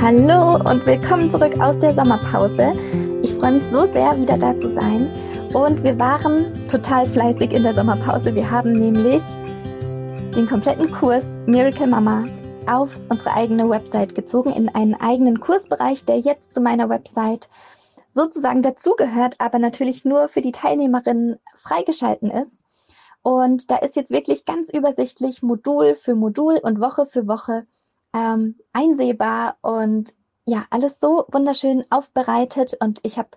Hallo und willkommen zurück aus der Sommerpause. Ich freue mich so sehr, wieder da zu sein. Und wir waren total fleißig in der Sommerpause. Wir haben nämlich den kompletten Kurs Miracle Mama auf unsere eigene Website gezogen, in einen eigenen Kursbereich, der jetzt zu meiner Website sozusagen dazugehört, aber natürlich nur für die Teilnehmerinnen freigeschalten ist. Und da ist jetzt wirklich ganz übersichtlich Modul für Modul und Woche für Woche ähm, einsehbar und ja, alles so wunderschön aufbereitet und ich habe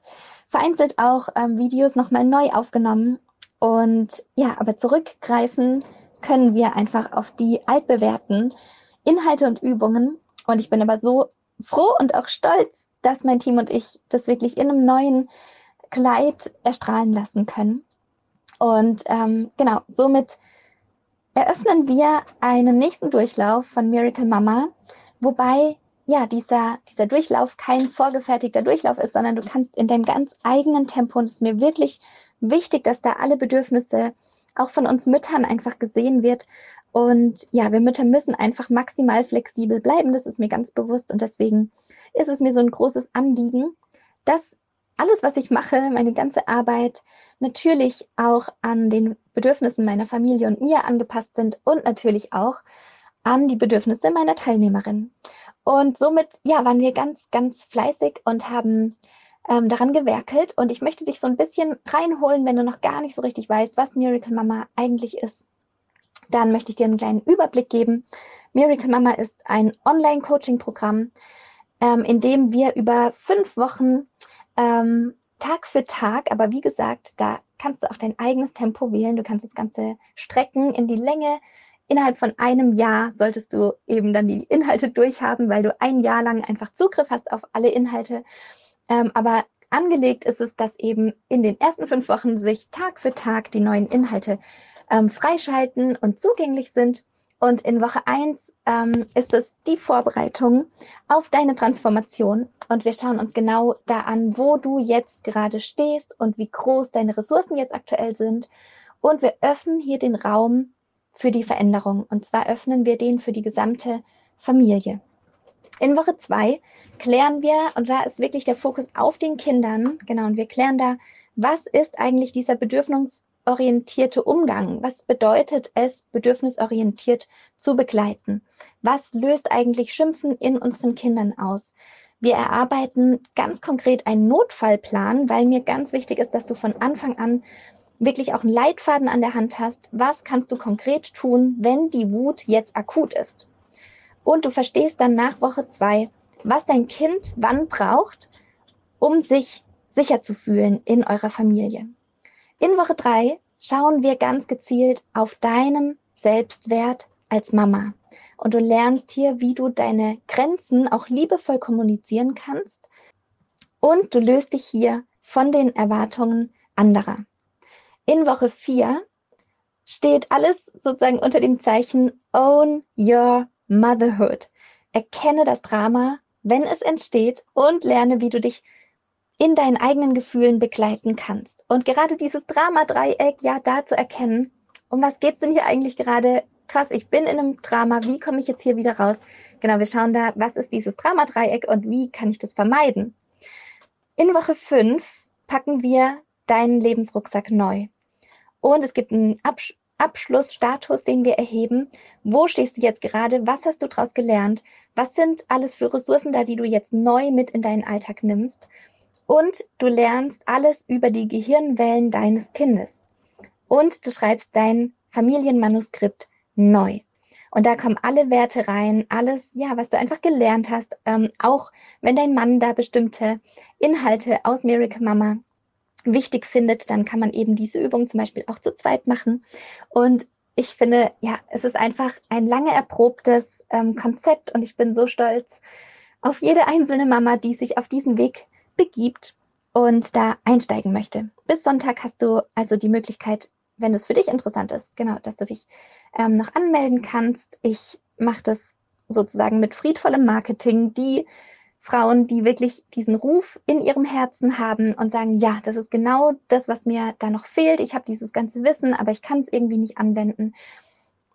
vereinzelt auch ähm, Videos nochmal neu aufgenommen. Und ja, aber zurückgreifen können wir einfach auf die altbewährten Inhalte und Übungen. Und ich bin aber so froh und auch stolz, dass mein Team und ich das wirklich in einem neuen Kleid erstrahlen lassen können. Und ähm, genau, somit eröffnen wir einen nächsten Durchlauf von Miracle Mama, wobei ja dieser, dieser Durchlauf kein vorgefertigter Durchlauf ist, sondern du kannst in deinem ganz eigenen Tempo, und es ist mir wirklich wichtig, dass da alle Bedürfnisse auch von uns Müttern einfach gesehen wird. Und ja, wir Mütter müssen einfach maximal flexibel bleiben. Das ist mir ganz bewusst. Und deswegen ist es mir so ein großes Anliegen, dass alles, was ich mache, meine ganze Arbeit natürlich auch an den Bedürfnissen meiner Familie und mir angepasst sind und natürlich auch an die Bedürfnisse meiner Teilnehmerin. Und somit, ja, waren wir ganz, ganz fleißig und haben ähm, daran gewerkelt. Und ich möchte dich so ein bisschen reinholen, wenn du noch gar nicht so richtig weißt, was Miracle Mama eigentlich ist. Dann möchte ich dir einen kleinen Überblick geben. Miracle Mama ist ein Online-Coaching-Programm, ähm, in dem wir über fünf Wochen ähm, Tag für Tag, aber wie gesagt, da kannst du auch dein eigenes Tempo wählen. Du kannst das Ganze strecken in die Länge. Innerhalb von einem Jahr solltest du eben dann die Inhalte durchhaben, weil du ein Jahr lang einfach Zugriff hast auf alle Inhalte. Ähm, aber angelegt ist es, dass eben in den ersten fünf Wochen sich Tag für Tag die neuen Inhalte ähm, freischalten und zugänglich sind. Und in Woche eins ähm, ist es die Vorbereitung auf deine Transformation. Und wir schauen uns genau da an, wo du jetzt gerade stehst und wie groß deine Ressourcen jetzt aktuell sind. Und wir öffnen hier den Raum für die Veränderung. Und zwar öffnen wir den für die gesamte Familie. In Woche zwei klären wir, und da ist wirklich der Fokus auf den Kindern, genau, und wir klären da, was ist eigentlich dieser Bedürfnis, bedürfnisorientierte Umgang? Was bedeutet es, bedürfnisorientiert zu begleiten? Was löst eigentlich Schimpfen in unseren Kindern aus? Wir erarbeiten ganz konkret einen Notfallplan, weil mir ganz wichtig ist, dass du von Anfang an wirklich auch einen Leitfaden an der Hand hast. Was kannst du konkret tun, wenn die Wut jetzt akut ist? Und du verstehst dann nach Woche zwei, was dein Kind wann braucht, um sich sicher zu fühlen in eurer Familie. In Woche drei schauen wir ganz gezielt auf deinen Selbstwert als Mama. Und du lernst hier, wie du deine Grenzen auch liebevoll kommunizieren kannst. Und du löst dich hier von den Erwartungen anderer. In Woche vier steht alles sozusagen unter dem Zeichen Own Your Motherhood. Erkenne das Drama, wenn es entsteht und lerne, wie du dich in deinen eigenen Gefühlen begleiten kannst. Und gerade dieses Drama-Dreieck, ja, da zu erkennen, um was geht's denn hier eigentlich gerade? Krass, ich bin in einem Drama, wie komme ich jetzt hier wieder raus? Genau, wir schauen da, was ist dieses Drama-Dreieck und wie kann ich das vermeiden? In Woche 5 packen wir deinen Lebensrucksack neu. Und es gibt einen Absch Abschlussstatus, den wir erheben. Wo stehst du jetzt gerade? Was hast du daraus gelernt? Was sind alles für Ressourcen da, die du jetzt neu mit in deinen Alltag nimmst? Und du lernst alles über die Gehirnwellen deines Kindes. Und du schreibst dein Familienmanuskript neu. Und da kommen alle Werte rein, alles, ja, was du einfach gelernt hast. Ähm, auch wenn dein Mann da bestimmte Inhalte aus Miracle Mama wichtig findet, dann kann man eben diese Übung zum Beispiel auch zu zweit machen. Und ich finde, ja, es ist einfach ein lange erprobtes ähm, Konzept und ich bin so stolz auf jede einzelne Mama, die sich auf diesen Weg begibt und da einsteigen möchte. Bis Sonntag hast du also die Möglichkeit, wenn es für dich interessant ist, genau, dass du dich ähm, noch anmelden kannst. Ich mache das sozusagen mit friedvollem Marketing. Die Frauen, die wirklich diesen Ruf in ihrem Herzen haben und sagen, ja, das ist genau das, was mir da noch fehlt. Ich habe dieses ganze Wissen, aber ich kann es irgendwie nicht anwenden.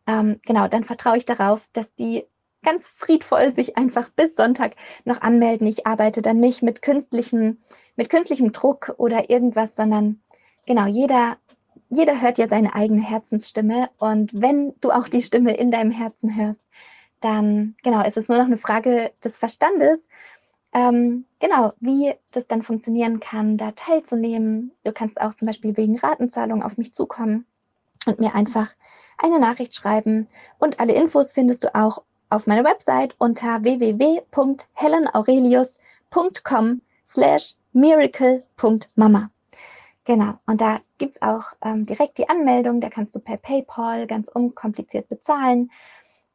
Ähm, genau, dann vertraue ich darauf, dass die ganz friedvoll sich einfach bis Sonntag noch anmelden. Ich arbeite dann nicht mit künstlichen, mit künstlichem Druck oder irgendwas, sondern genau, jeder, jeder hört ja seine eigene Herzensstimme. Und wenn du auch die Stimme in deinem Herzen hörst, dann, genau, ist es nur noch eine Frage des Verstandes, ähm, genau, wie das dann funktionieren kann, da teilzunehmen. Du kannst auch zum Beispiel wegen Ratenzahlung auf mich zukommen und mir einfach eine Nachricht schreiben. Und alle Infos findest du auch auf meiner Website unter www.helenaurelius.com slash miracle.mama. Genau, und da gibt's auch ähm, direkt die Anmeldung, da kannst du per PayPal ganz unkompliziert bezahlen.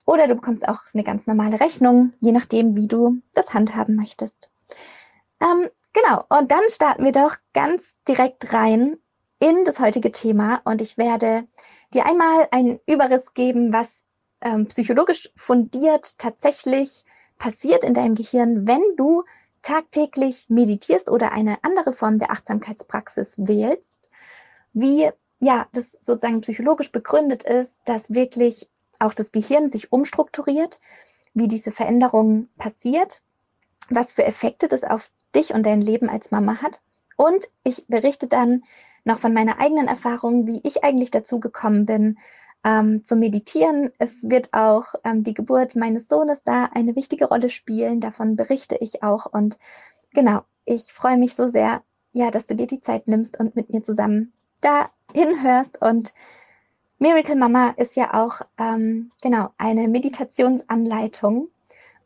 Oder du bekommst auch eine ganz normale Rechnung, je nachdem, wie du das handhaben möchtest. Ähm, genau, und dann starten wir doch ganz direkt rein in das heutige Thema und ich werde dir einmal einen Überriss geben, was ähm, psychologisch fundiert tatsächlich passiert in deinem Gehirn, wenn du tagtäglich meditierst oder eine andere Form der Achtsamkeitspraxis wählst, wie ja, das sozusagen psychologisch begründet ist, dass wirklich auch das Gehirn sich umstrukturiert, wie diese Veränderung passiert, was für Effekte das auf dich und dein Leben als Mama hat. Und ich berichte dann noch von meiner eigenen Erfahrung, wie ich eigentlich dazu gekommen bin, ähm, zu meditieren. Es wird auch ähm, die Geburt meines Sohnes da eine wichtige Rolle spielen. Davon berichte ich auch. Und genau, ich freue mich so sehr, ja, dass du dir die Zeit nimmst und mit mir zusammen da hinhörst und Miracle Mama ist ja auch ähm, genau eine Meditationsanleitung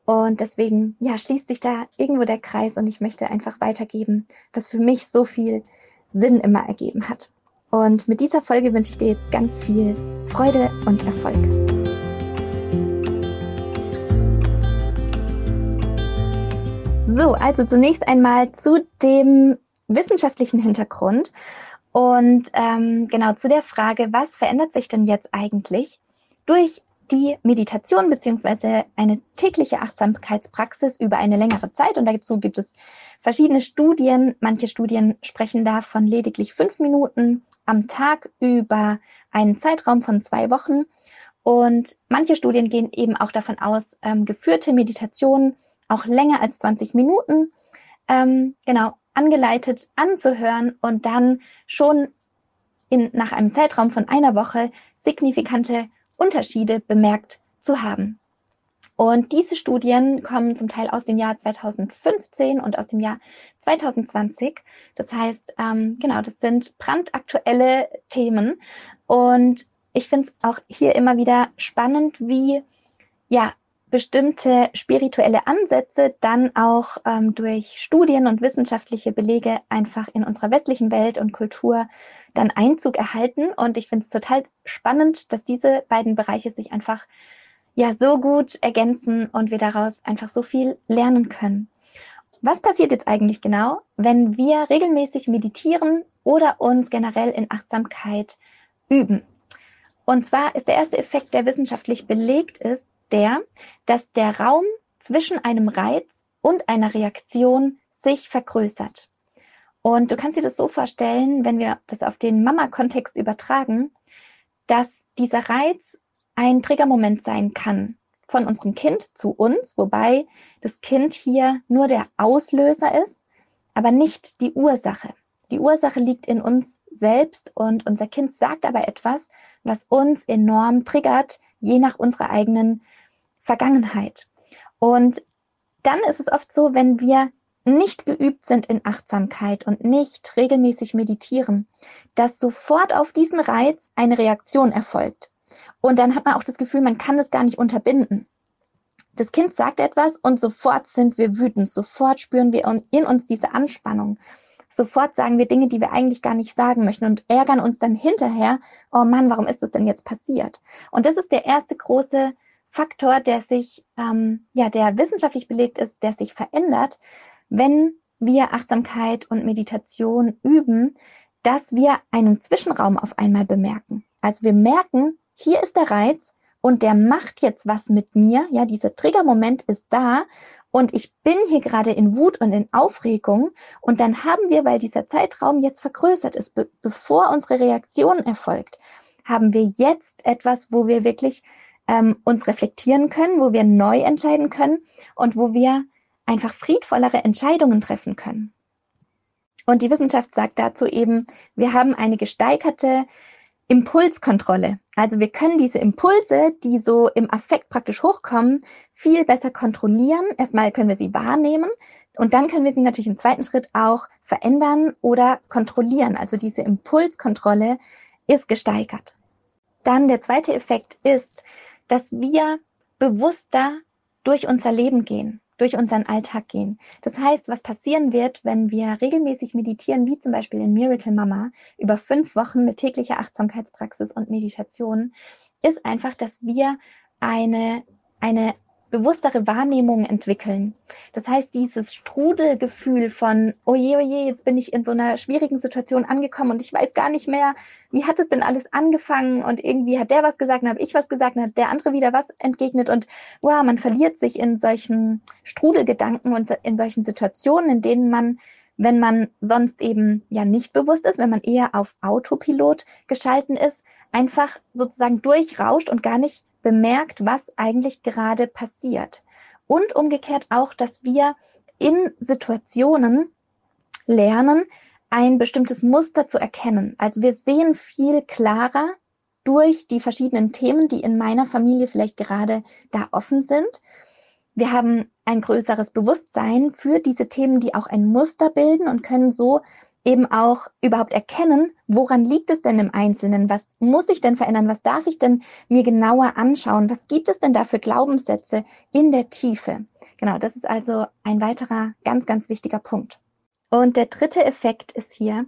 und deswegen ja schließt sich da irgendwo der Kreis und ich möchte einfach weitergeben, was für mich so viel Sinn immer ergeben hat. Und mit dieser Folge wünsche ich dir jetzt ganz viel Freude und Erfolg. So, also zunächst einmal zu dem wissenschaftlichen Hintergrund. Und ähm, genau zu der Frage, was verändert sich denn jetzt eigentlich durch die Meditation beziehungsweise eine tägliche Achtsamkeitspraxis über eine längere Zeit. Und dazu gibt es verschiedene Studien. Manche Studien sprechen da von lediglich fünf Minuten am Tag über einen Zeitraum von zwei Wochen. Und manche Studien gehen eben auch davon aus, ähm, geführte Meditationen auch länger als 20 Minuten ähm, genau angeleitet anzuhören und dann schon in, nach einem Zeitraum von einer Woche signifikante Unterschiede bemerkt zu haben. Und diese Studien kommen zum Teil aus dem Jahr 2015 und aus dem Jahr 2020. Das heißt, ähm, genau, das sind brandaktuelle Themen. Und ich finde es auch hier immer wieder spannend, wie ja bestimmte spirituelle Ansätze dann auch ähm, durch Studien und wissenschaftliche Belege einfach in unserer westlichen Welt und Kultur dann Einzug erhalten. Und ich finde es total spannend, dass diese beiden Bereiche sich einfach ja so gut ergänzen und wir daraus einfach so viel lernen können. Was passiert jetzt eigentlich genau, wenn wir regelmäßig meditieren oder uns generell in Achtsamkeit üben? Und zwar ist der erste Effekt, der wissenschaftlich belegt ist, der, dass der Raum zwischen einem Reiz und einer Reaktion sich vergrößert. Und du kannst dir das so vorstellen, wenn wir das auf den Mama-Kontext übertragen, dass dieser Reiz ein Triggermoment sein kann von unserem Kind zu uns, wobei das Kind hier nur der Auslöser ist, aber nicht die Ursache. Die Ursache liegt in uns selbst und unser Kind sagt aber etwas, was uns enorm triggert, je nach unserer eigenen Vergangenheit. Und dann ist es oft so, wenn wir nicht geübt sind in Achtsamkeit und nicht regelmäßig meditieren, dass sofort auf diesen Reiz eine Reaktion erfolgt. Und dann hat man auch das Gefühl, man kann das gar nicht unterbinden. Das Kind sagt etwas und sofort sind wir wütend, sofort spüren wir in uns diese Anspannung. Sofort sagen wir Dinge, die wir eigentlich gar nicht sagen möchten und ärgern uns dann hinterher, oh Mann, warum ist das denn jetzt passiert? Und das ist der erste große Faktor, der sich, ähm, ja, der wissenschaftlich belegt ist, der sich verändert, wenn wir Achtsamkeit und Meditation üben, dass wir einen Zwischenraum auf einmal bemerken. Also wir merken, hier ist der Reiz und der macht jetzt was mit mir. Ja, dieser Triggermoment ist da und ich bin hier gerade in Wut und in Aufregung und dann haben wir, weil dieser Zeitraum jetzt vergrößert ist, be bevor unsere Reaktion erfolgt, haben wir jetzt etwas, wo wir wirklich ähm, uns reflektieren können, wo wir neu entscheiden können und wo wir einfach friedvollere Entscheidungen treffen können. Und die Wissenschaft sagt dazu eben, wir haben eine gesteigerte Impulskontrolle. Also wir können diese Impulse, die so im Affekt praktisch hochkommen, viel besser kontrollieren. Erstmal können wir sie wahrnehmen und dann können wir sie natürlich im zweiten Schritt auch verändern oder kontrollieren. Also diese Impulskontrolle ist gesteigert. Dann der zweite Effekt ist, dass wir bewusster durch unser Leben gehen durch unseren Alltag gehen. Das heißt, was passieren wird, wenn wir regelmäßig meditieren, wie zum Beispiel in Miracle Mama, über fünf Wochen mit täglicher Achtsamkeitspraxis und Meditation, ist einfach, dass wir eine, eine bewusstere Wahrnehmung entwickeln. Das heißt, dieses Strudelgefühl von, oh je, oh je, jetzt bin ich in so einer schwierigen Situation angekommen und ich weiß gar nicht mehr, wie hat es denn alles angefangen und irgendwie hat der was gesagt, dann habe ich was gesagt, dann hat der andere wieder was entgegnet und wow, man verliert sich in solchen Strudelgedanken und in solchen Situationen, in denen man wenn man sonst eben ja nicht bewusst ist, wenn man eher auf Autopilot geschalten ist, einfach sozusagen durchrauscht und gar nicht bemerkt, was eigentlich gerade passiert. Und umgekehrt auch, dass wir in Situationen lernen, ein bestimmtes Muster zu erkennen. Also wir sehen viel klarer durch die verschiedenen Themen, die in meiner Familie vielleicht gerade da offen sind. Wir haben ein größeres Bewusstsein für diese Themen, die auch ein Muster bilden und können so eben auch überhaupt erkennen, woran liegt es denn im Einzelnen? Was muss ich denn verändern? Was darf ich denn mir genauer anschauen? Was gibt es denn da für Glaubenssätze in der Tiefe? Genau, das ist also ein weiterer ganz, ganz wichtiger Punkt. Und der dritte Effekt ist hier,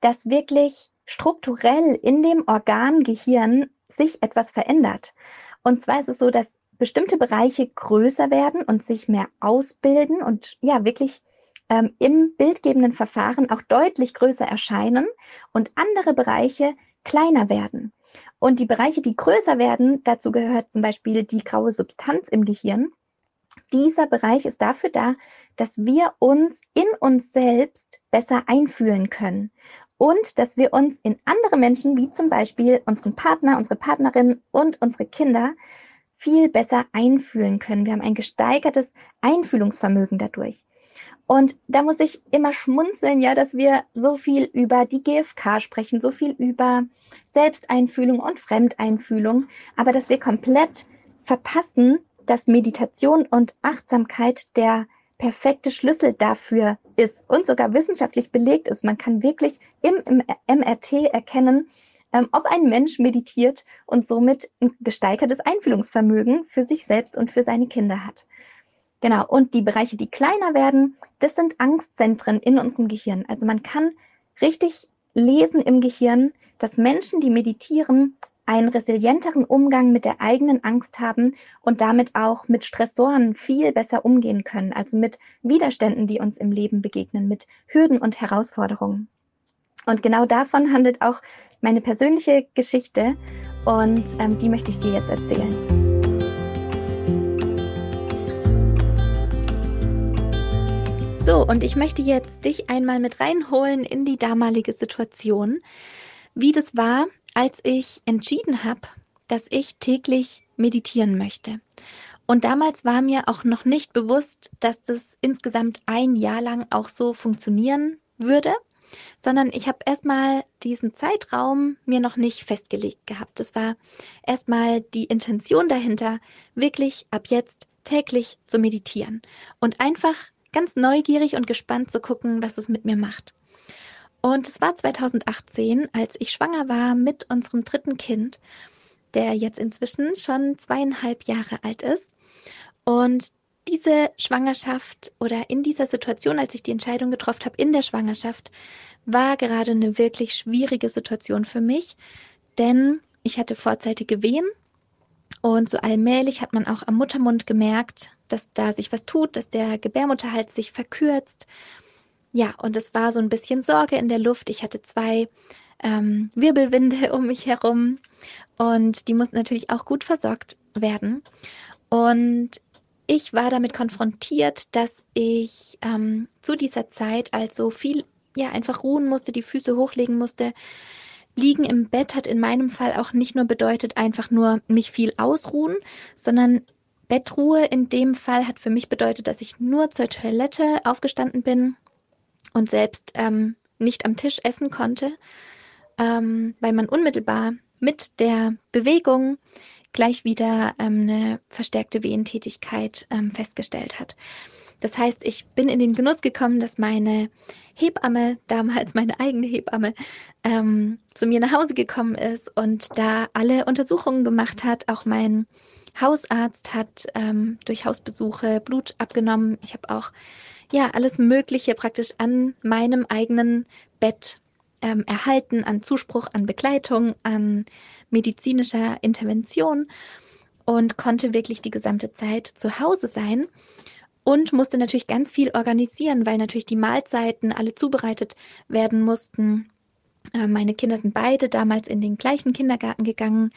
dass wirklich strukturell in dem Organ Gehirn sich etwas verändert. Und zwar ist es so, dass bestimmte Bereiche größer werden und sich mehr ausbilden und ja, wirklich ähm, im bildgebenden Verfahren auch deutlich größer erscheinen und andere Bereiche kleiner werden. Und die Bereiche, die größer werden, dazu gehört zum Beispiel die graue Substanz im Gehirn. Dieser Bereich ist dafür da, dass wir uns in uns selbst besser einfühlen können und dass wir uns in andere Menschen, wie zum Beispiel unseren Partner, unsere Partnerin und unsere Kinder, viel besser einfühlen können. Wir haben ein gesteigertes Einfühlungsvermögen dadurch. Und da muss ich immer schmunzeln, ja, dass wir so viel über die GfK sprechen, so viel über Selbsteinfühlung und Fremdeinfühlung, aber dass wir komplett verpassen, dass Meditation und Achtsamkeit der perfekte Schlüssel dafür ist und sogar wissenschaftlich belegt ist. Man kann wirklich im, MRT erkennen, ähm, ob ein Mensch meditiert und somit ein gesteigertes Einfühlungsvermögen für sich selbst und für seine Kinder hat. Genau. Und die Bereiche, die kleiner werden, das sind Angstzentren in unserem Gehirn. Also man kann richtig lesen im Gehirn, dass Menschen, die meditieren, einen resilienteren Umgang mit der eigenen Angst haben und damit auch mit Stressoren viel besser umgehen können, also mit Widerständen, die uns im Leben begegnen, mit Hürden und Herausforderungen. Und genau davon handelt auch meine persönliche Geschichte und ähm, die möchte ich dir jetzt erzählen. So, und ich möchte jetzt dich einmal mit reinholen in die damalige Situation, wie das war, als ich entschieden habe, dass ich täglich meditieren möchte. Und damals war mir auch noch nicht bewusst, dass das insgesamt ein Jahr lang auch so funktionieren würde, sondern ich habe erstmal diesen Zeitraum mir noch nicht festgelegt gehabt. Das war erstmal die Intention dahinter, wirklich ab jetzt täglich zu meditieren und einfach ganz neugierig und gespannt zu gucken, was es mit mir macht. Und es war 2018, als ich schwanger war mit unserem dritten Kind, der jetzt inzwischen schon zweieinhalb Jahre alt ist. Und diese Schwangerschaft oder in dieser Situation, als ich die Entscheidung getroffen habe in der Schwangerschaft, war gerade eine wirklich schwierige Situation für mich, denn ich hatte vorzeitige Wehen und so allmählich hat man auch am Muttermund gemerkt, dass da sich was tut, dass der Gebärmutterhals sich verkürzt. Ja, und es war so ein bisschen Sorge in der Luft. Ich hatte zwei ähm, Wirbelwinde um mich herum und die mussten natürlich auch gut versorgt werden. Und ich war damit konfrontiert, dass ich ähm, zu dieser Zeit also viel, ja, einfach ruhen musste, die Füße hochlegen musste, Liegen im Bett hat in meinem Fall auch nicht nur bedeutet, einfach nur mich viel ausruhen, sondern Bettruhe in dem Fall hat für mich bedeutet, dass ich nur zur Toilette aufgestanden bin und selbst ähm, nicht am Tisch essen konnte, ähm, weil man unmittelbar mit der Bewegung gleich wieder ähm, eine verstärkte Wehentätigkeit ähm, festgestellt hat. Das heißt, ich bin in den Genuss gekommen, dass meine Hebamme, damals meine eigene Hebamme, ähm, zu mir nach Hause gekommen ist und da alle Untersuchungen gemacht hat. Auch mein Hausarzt hat ähm, durch Hausbesuche Blut abgenommen. Ich habe auch ja alles Mögliche praktisch an meinem eigenen Bett ähm, erhalten, an Zuspruch, an Begleitung, an medizinischer Intervention und konnte wirklich die gesamte Zeit zu Hause sein und musste natürlich ganz viel organisieren, weil natürlich die Mahlzeiten alle zubereitet werden mussten. Äh, meine Kinder sind beide damals in den gleichen Kindergarten gegangen.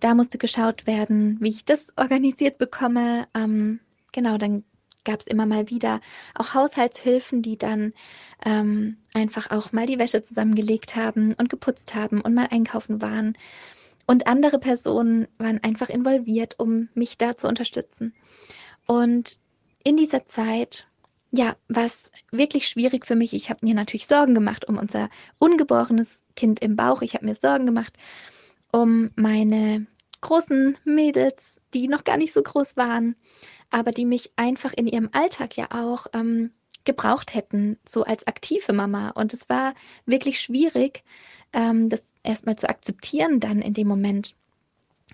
Da musste geschaut werden, wie ich das organisiert bekomme. Ähm, genau, dann gab es immer mal wieder auch Haushaltshilfen, die dann ähm, einfach auch mal die Wäsche zusammengelegt haben und geputzt haben und mal einkaufen waren. Und andere Personen waren einfach involviert, um mich da zu unterstützen. Und in dieser Zeit, ja, war es wirklich schwierig für mich. Ich habe mir natürlich Sorgen gemacht um unser ungeborenes Kind im Bauch. Ich habe mir Sorgen gemacht um meine großen Mädels, die noch gar nicht so groß waren, aber die mich einfach in ihrem Alltag ja auch ähm, gebraucht hätten, so als aktive Mama. Und es war wirklich schwierig, ähm, das erstmal zu akzeptieren dann in dem Moment,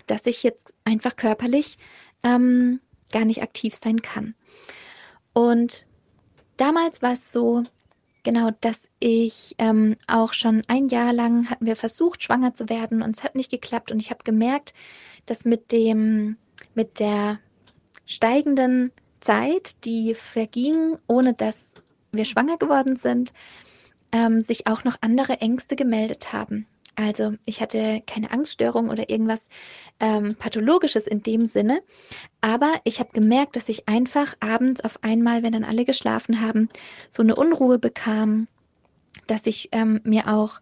dass ich jetzt einfach körperlich ähm, gar nicht aktiv sein kann. Und damals war es so, genau, dass ich ähm, auch schon ein Jahr lang hatten wir versucht, schwanger zu werden und es hat nicht geklappt. Und ich habe gemerkt, dass mit dem, mit der steigenden Zeit, die verging, ohne dass wir schwanger geworden sind, ähm, sich auch noch andere Ängste gemeldet haben. Also ich hatte keine Angststörung oder irgendwas ähm, Pathologisches in dem Sinne, aber ich habe gemerkt, dass ich einfach abends auf einmal, wenn dann alle geschlafen haben, so eine Unruhe bekam, dass ich ähm, mir auch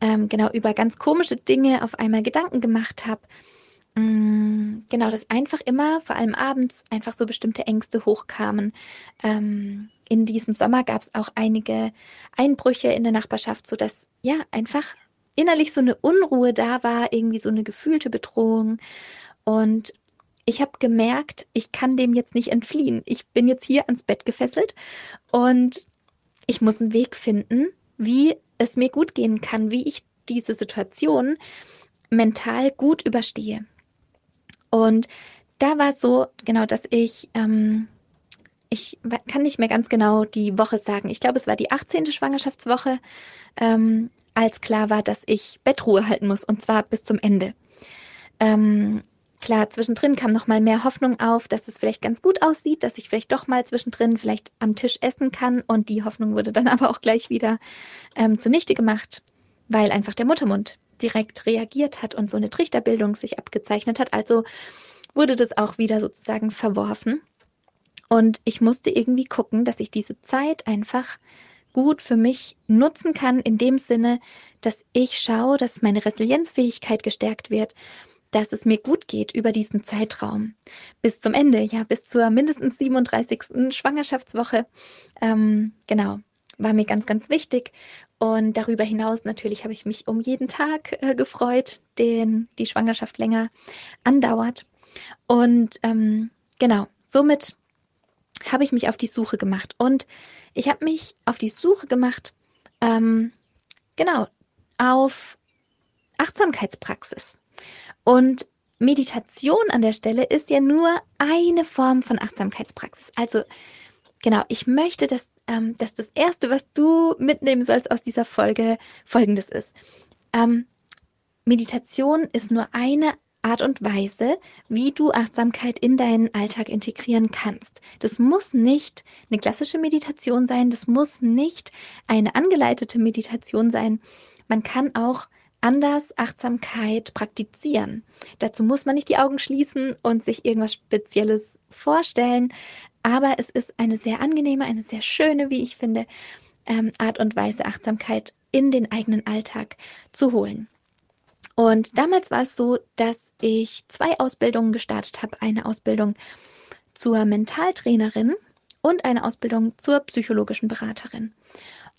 ähm, genau über ganz komische Dinge auf einmal Gedanken gemacht habe. Mm, genau, dass einfach immer, vor allem abends, einfach so bestimmte Ängste hochkamen. Ähm, in diesem Sommer gab es auch einige Einbrüche in der Nachbarschaft, so dass ja einfach innerlich so eine Unruhe da war, irgendwie so eine gefühlte Bedrohung. Und ich habe gemerkt, ich kann dem jetzt nicht entfliehen. Ich bin jetzt hier ans Bett gefesselt und ich muss einen Weg finden, wie es mir gut gehen kann, wie ich diese Situation mental gut überstehe. Und da war es so, genau, dass ich, ähm, ich kann nicht mehr ganz genau die Woche sagen. Ich glaube, es war die 18. Schwangerschaftswoche. Ähm, als klar war, dass ich Bettruhe halten muss und zwar bis zum Ende. Ähm, klar, zwischendrin kam noch mal mehr Hoffnung auf, dass es vielleicht ganz gut aussieht, dass ich vielleicht doch mal zwischendrin vielleicht am Tisch essen kann und die Hoffnung wurde dann aber auch gleich wieder ähm, zunichte gemacht, weil einfach der Muttermund direkt reagiert hat und so eine Trichterbildung sich abgezeichnet hat. Also wurde das auch wieder sozusagen verworfen. Und ich musste irgendwie gucken, dass ich diese Zeit einfach gut für mich nutzen kann, in dem Sinne, dass ich schaue, dass meine Resilienzfähigkeit gestärkt wird, dass es mir gut geht über diesen Zeitraum bis zum Ende, ja, bis zur mindestens 37. Schwangerschaftswoche. Ähm, genau, war mir ganz, ganz wichtig. Und darüber hinaus natürlich habe ich mich um jeden Tag äh, gefreut, den die Schwangerschaft länger andauert. Und ähm, genau, somit habe ich mich auf die Suche gemacht. Und ich habe mich auf die Suche gemacht, ähm, genau, auf Achtsamkeitspraxis. Und Meditation an der Stelle ist ja nur eine Form von Achtsamkeitspraxis. Also genau, ich möchte, dass, ähm, dass das Erste, was du mitnehmen sollst aus dieser Folge, folgendes ist. Ähm, Meditation ist nur eine Art und Weise, wie du Achtsamkeit in deinen Alltag integrieren kannst. Das muss nicht eine klassische Meditation sein, das muss nicht eine angeleitete Meditation sein. Man kann auch anders Achtsamkeit praktizieren. Dazu muss man nicht die Augen schließen und sich irgendwas Spezielles vorstellen, aber es ist eine sehr angenehme, eine sehr schöne, wie ich finde, ähm, Art und Weise, Achtsamkeit in den eigenen Alltag zu holen. Und damals war es so, dass ich zwei Ausbildungen gestartet habe. Eine Ausbildung zur Mentaltrainerin und eine Ausbildung zur psychologischen Beraterin.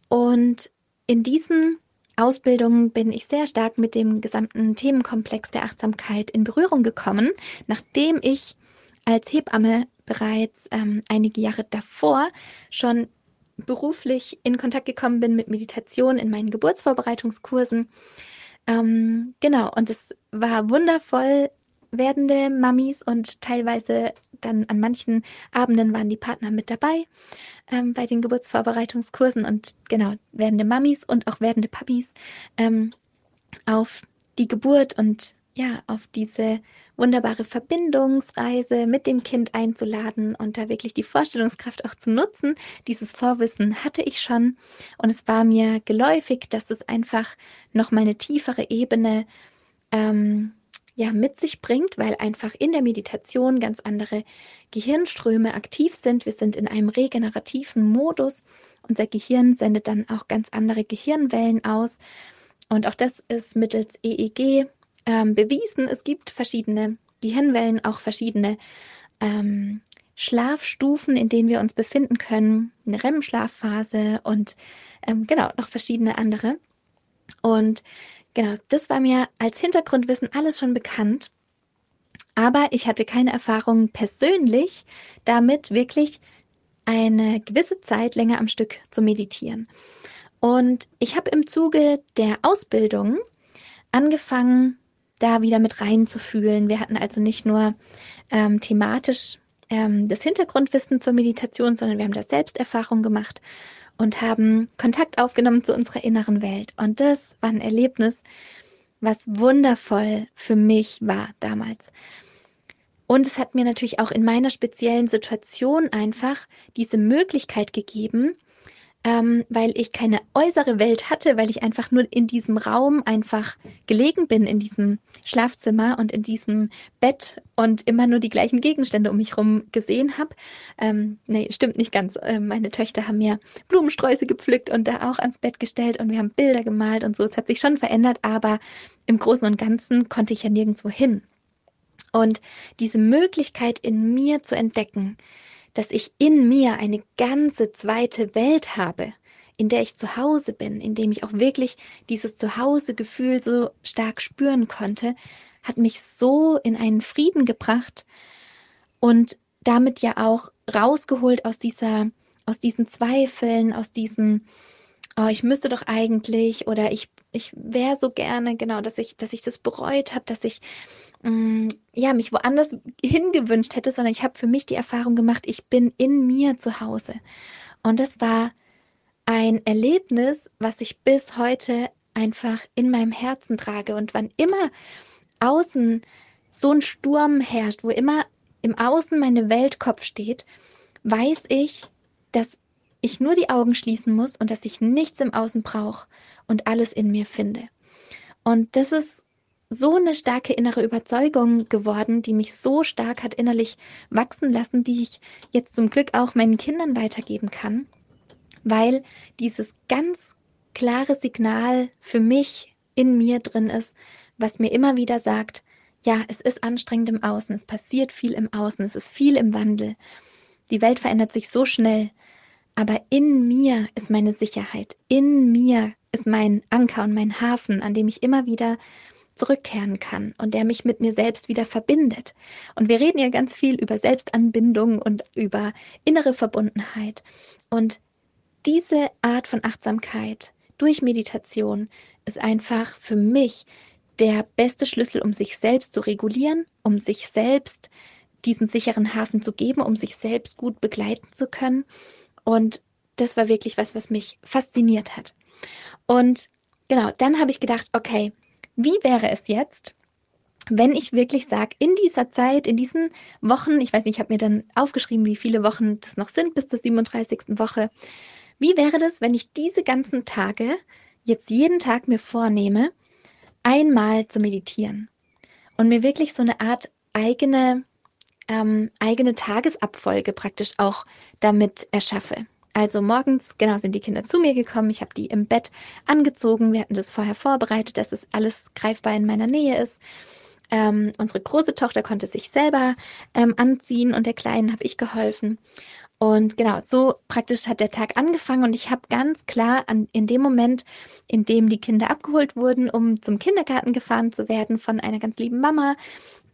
Und in diesen Ausbildungen bin ich sehr stark mit dem gesamten Themenkomplex der Achtsamkeit in Berührung gekommen, nachdem ich als Hebamme bereits ähm, einige Jahre davor schon beruflich in Kontakt gekommen bin mit Meditation in meinen Geburtsvorbereitungskursen. Ähm, genau, und es war wundervoll, werdende Mamis und teilweise dann an manchen Abenden waren die Partner mit dabei ähm, bei den Geburtsvorbereitungskursen und genau, werdende Mamis und auch werdende Papis ähm, auf die Geburt und ja, auf diese wunderbare Verbindungsreise mit dem Kind einzuladen und da wirklich die Vorstellungskraft auch zu nutzen. Dieses Vorwissen hatte ich schon und es war mir geläufig, dass es einfach noch mal eine tiefere Ebene ähm, ja mit sich bringt, weil einfach in der Meditation ganz andere Gehirnströme aktiv sind. Wir sind in einem regenerativen Modus. Unser Gehirn sendet dann auch ganz andere Gehirnwellen aus. Und auch das ist mittels EEG ähm, bewiesen. Es gibt verschiedene Gehirnwellen, auch verschiedene ähm, Schlafstufen, in denen wir uns befinden können. Eine REM-Schlafphase und ähm, genau noch verschiedene andere. Und Genau, das war mir als Hintergrundwissen alles schon bekannt. Aber ich hatte keine Erfahrung persönlich damit, wirklich eine gewisse Zeit länger am Stück zu meditieren. Und ich habe im Zuge der Ausbildung angefangen, da wieder mit reinzufühlen. Wir hatten also nicht nur ähm, thematisch ähm, das Hintergrundwissen zur Meditation, sondern wir haben da Selbsterfahrung gemacht und haben Kontakt aufgenommen zu unserer inneren Welt. Und das war ein Erlebnis, was wundervoll für mich war damals. Und es hat mir natürlich auch in meiner speziellen Situation einfach diese Möglichkeit gegeben, ähm, weil ich keine äußere Welt hatte, weil ich einfach nur in diesem Raum einfach gelegen bin, in diesem Schlafzimmer und in diesem Bett und immer nur die gleichen Gegenstände um mich herum gesehen habe. Ähm, nee, stimmt nicht ganz. Ähm, meine Töchter haben mir Blumensträuße gepflückt und da auch ans Bett gestellt und wir haben Bilder gemalt und so. Es hat sich schon verändert, aber im Großen und Ganzen konnte ich ja nirgendwo hin. Und diese Möglichkeit in mir zu entdecken, dass ich in mir eine ganze zweite Welt habe, in der ich zu Hause bin, in dem ich auch wirklich dieses Zuhausegefühl so stark spüren konnte, hat mich so in einen Frieden gebracht und damit ja auch rausgeholt aus dieser, aus diesen Zweifeln, aus diesen, oh, ich müsste doch eigentlich oder ich, ich wäre so gerne, genau, dass ich, dass ich das bereut habe, dass ich ja, mich woanders hingewünscht hätte, sondern ich habe für mich die Erfahrung gemacht, ich bin in mir zu Hause. Und das war ein Erlebnis, was ich bis heute einfach in meinem Herzen trage. Und wann immer außen so ein Sturm herrscht, wo immer im Außen meine Weltkopf steht, weiß ich, dass ich nur die Augen schließen muss und dass ich nichts im Außen brauche und alles in mir finde. Und das ist so eine starke innere Überzeugung geworden, die mich so stark hat innerlich wachsen lassen, die ich jetzt zum Glück auch meinen Kindern weitergeben kann, weil dieses ganz klare Signal für mich in mir drin ist, was mir immer wieder sagt, ja, es ist anstrengend im Außen, es passiert viel im Außen, es ist viel im Wandel. Die Welt verändert sich so schnell, aber in mir ist meine Sicherheit, in mir ist mein Anker und mein Hafen, an dem ich immer wieder zurückkehren kann und der mich mit mir selbst wieder verbindet. Und wir reden ja ganz viel über Selbstanbindung und über innere Verbundenheit. Und diese Art von Achtsamkeit durch Meditation ist einfach für mich der beste Schlüssel, um sich selbst zu regulieren, um sich selbst diesen sicheren Hafen zu geben, um sich selbst gut begleiten zu können. Und das war wirklich was, was mich fasziniert hat. Und genau, dann habe ich gedacht, okay, wie wäre es jetzt, wenn ich wirklich sage, in dieser Zeit, in diesen Wochen, ich weiß nicht, ich habe mir dann aufgeschrieben, wie viele Wochen das noch sind bis zur 37. Woche, wie wäre das, wenn ich diese ganzen Tage jetzt jeden Tag mir vornehme, einmal zu meditieren und mir wirklich so eine Art eigene, ähm, eigene Tagesabfolge praktisch auch damit erschaffe. Also morgens, genau, sind die Kinder zu mir gekommen. Ich habe die im Bett angezogen. Wir hatten das vorher vorbereitet, dass es alles greifbar in meiner Nähe ist. Ähm, unsere große Tochter konnte sich selber ähm, anziehen und der Kleinen habe ich geholfen. Und genau, so praktisch hat der Tag angefangen und ich habe ganz klar an, in dem Moment, in dem die Kinder abgeholt wurden, um zum Kindergarten gefahren zu werden von einer ganz lieben Mama,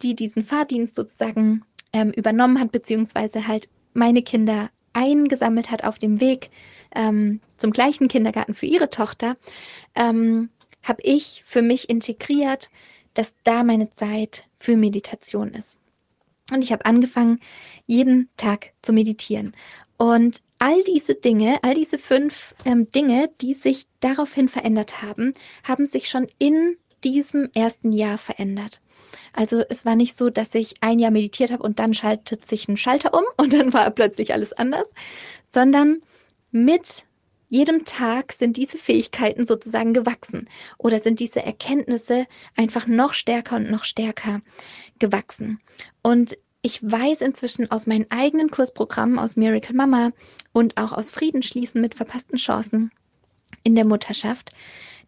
die diesen Fahrdienst sozusagen ähm, übernommen hat, beziehungsweise halt meine Kinder eingesammelt hat auf dem Weg ähm, zum gleichen Kindergarten für ihre Tochter, ähm, habe ich für mich integriert, dass da meine Zeit für Meditation ist. Und ich habe angefangen, jeden Tag zu meditieren. Und all diese Dinge, all diese fünf ähm, Dinge, die sich daraufhin verändert haben, haben sich schon in diesem ersten Jahr verändert. Also es war nicht so, dass ich ein Jahr meditiert habe und dann schaltet sich ein Schalter um und dann war plötzlich alles anders, sondern mit jedem Tag sind diese Fähigkeiten sozusagen gewachsen oder sind diese Erkenntnisse einfach noch stärker und noch stärker gewachsen. Und ich weiß inzwischen aus meinen eigenen Kursprogrammen, aus Miracle Mama und auch aus Frieden schließen mit verpassten Chancen in der Mutterschaft,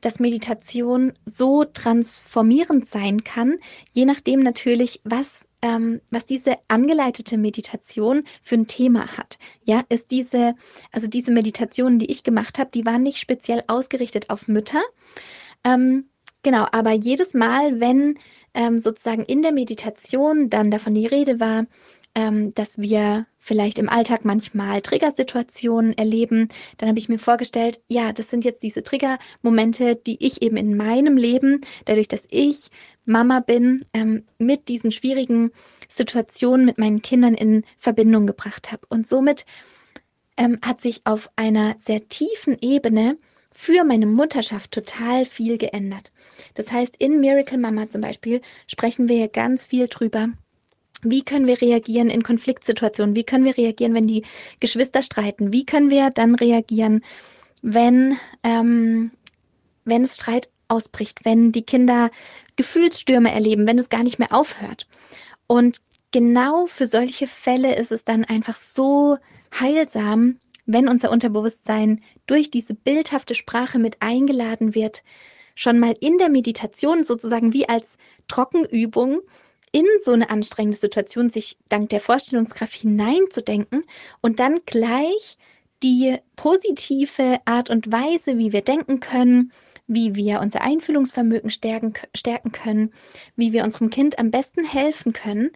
dass Meditation so transformierend sein kann, je nachdem natürlich, was ähm, was diese angeleitete Meditation für ein Thema hat. Ja, ist diese, also diese Meditationen, die ich gemacht habe, die waren nicht speziell ausgerichtet auf Mütter. Ähm, genau, aber jedes Mal, wenn ähm, sozusagen in der Meditation dann davon die Rede war, ähm, dass wir vielleicht im Alltag manchmal Triggersituationen erleben, dann habe ich mir vorgestellt, ja, das sind jetzt diese Triggermomente, die ich eben in meinem Leben, dadurch, dass ich Mama bin, ähm, mit diesen schwierigen Situationen mit meinen Kindern in Verbindung gebracht habe. Und somit ähm, hat sich auf einer sehr tiefen Ebene für meine Mutterschaft total viel geändert. Das heißt, in Miracle Mama zum Beispiel sprechen wir ganz viel drüber, wie können wir reagieren in Konfliktsituationen? Wie können wir reagieren, wenn die Geschwister streiten? Wie können wir dann reagieren, wenn, ähm, wenn es Streit ausbricht, wenn die Kinder Gefühlsstürme erleben, wenn es gar nicht mehr aufhört? Und genau für solche Fälle ist es dann einfach so heilsam, wenn unser Unterbewusstsein durch diese bildhafte Sprache mit eingeladen wird, schon mal in der Meditation sozusagen wie als Trockenübung in so eine anstrengende Situation sich dank der Vorstellungskraft hineinzudenken und dann gleich die positive Art und Weise, wie wir denken können, wie wir unser Einfühlungsvermögen stärken, stärken können, wie wir unserem Kind am besten helfen können,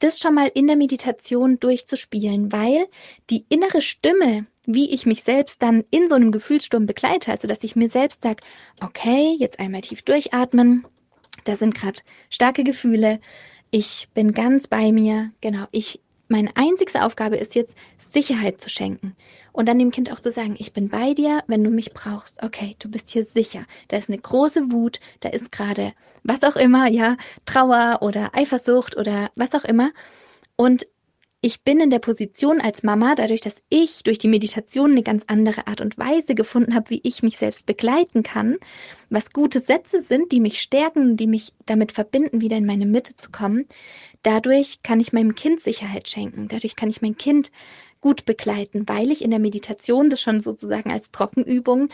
das schon mal in der Meditation durchzuspielen, weil die innere Stimme, wie ich mich selbst dann in so einem Gefühlssturm begleite, also dass ich mir selbst sage, okay, jetzt einmal tief durchatmen, da sind gerade starke Gefühle. Ich bin ganz bei mir. Genau, ich meine einzigste Aufgabe ist jetzt Sicherheit zu schenken und dann dem Kind auch zu sagen, ich bin bei dir, wenn du mich brauchst. Okay, du bist hier sicher. Da ist eine große Wut, da ist gerade was auch immer, ja, Trauer oder Eifersucht oder was auch immer. Und ich bin in der Position als Mama, dadurch, dass ich durch die Meditation eine ganz andere Art und Weise gefunden habe, wie ich mich selbst begleiten kann, was gute Sätze sind, die mich stärken, die mich damit verbinden, wieder in meine Mitte zu kommen. Dadurch kann ich meinem Kind Sicherheit schenken. Dadurch kann ich mein Kind gut begleiten, weil ich in der Meditation das schon sozusagen als Trockenübung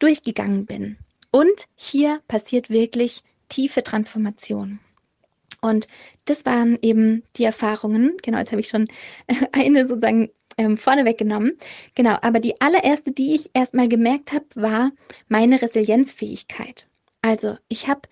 durchgegangen bin. Und hier passiert wirklich tiefe Transformation. Und das waren eben die Erfahrungen. Genau, jetzt habe ich schon eine sozusagen ähm, vorneweg genommen. Genau, aber die allererste, die ich erstmal gemerkt habe, war meine Resilienzfähigkeit. Also ich habe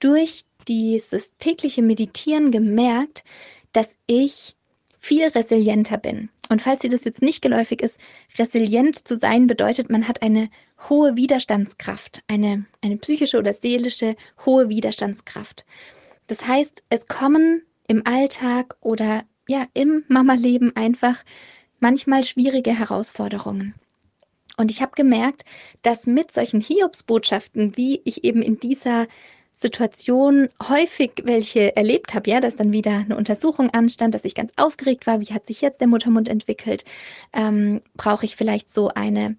durch dieses tägliche Meditieren gemerkt, dass ich viel resilienter bin. Und falls dir das jetzt nicht geläufig ist, resilient zu sein bedeutet, man hat eine hohe Widerstandskraft, eine, eine psychische oder seelische hohe Widerstandskraft. Das heißt, es kommen im Alltag oder ja, im Mama-Leben einfach manchmal schwierige Herausforderungen. Und ich habe gemerkt, dass mit solchen Hiobsbotschaften, wie ich eben in dieser Situation häufig welche erlebt habe, ja, dass dann wieder eine Untersuchung anstand, dass ich ganz aufgeregt war, wie hat sich jetzt der Muttermund entwickelt, ähm, brauche ich vielleicht so eine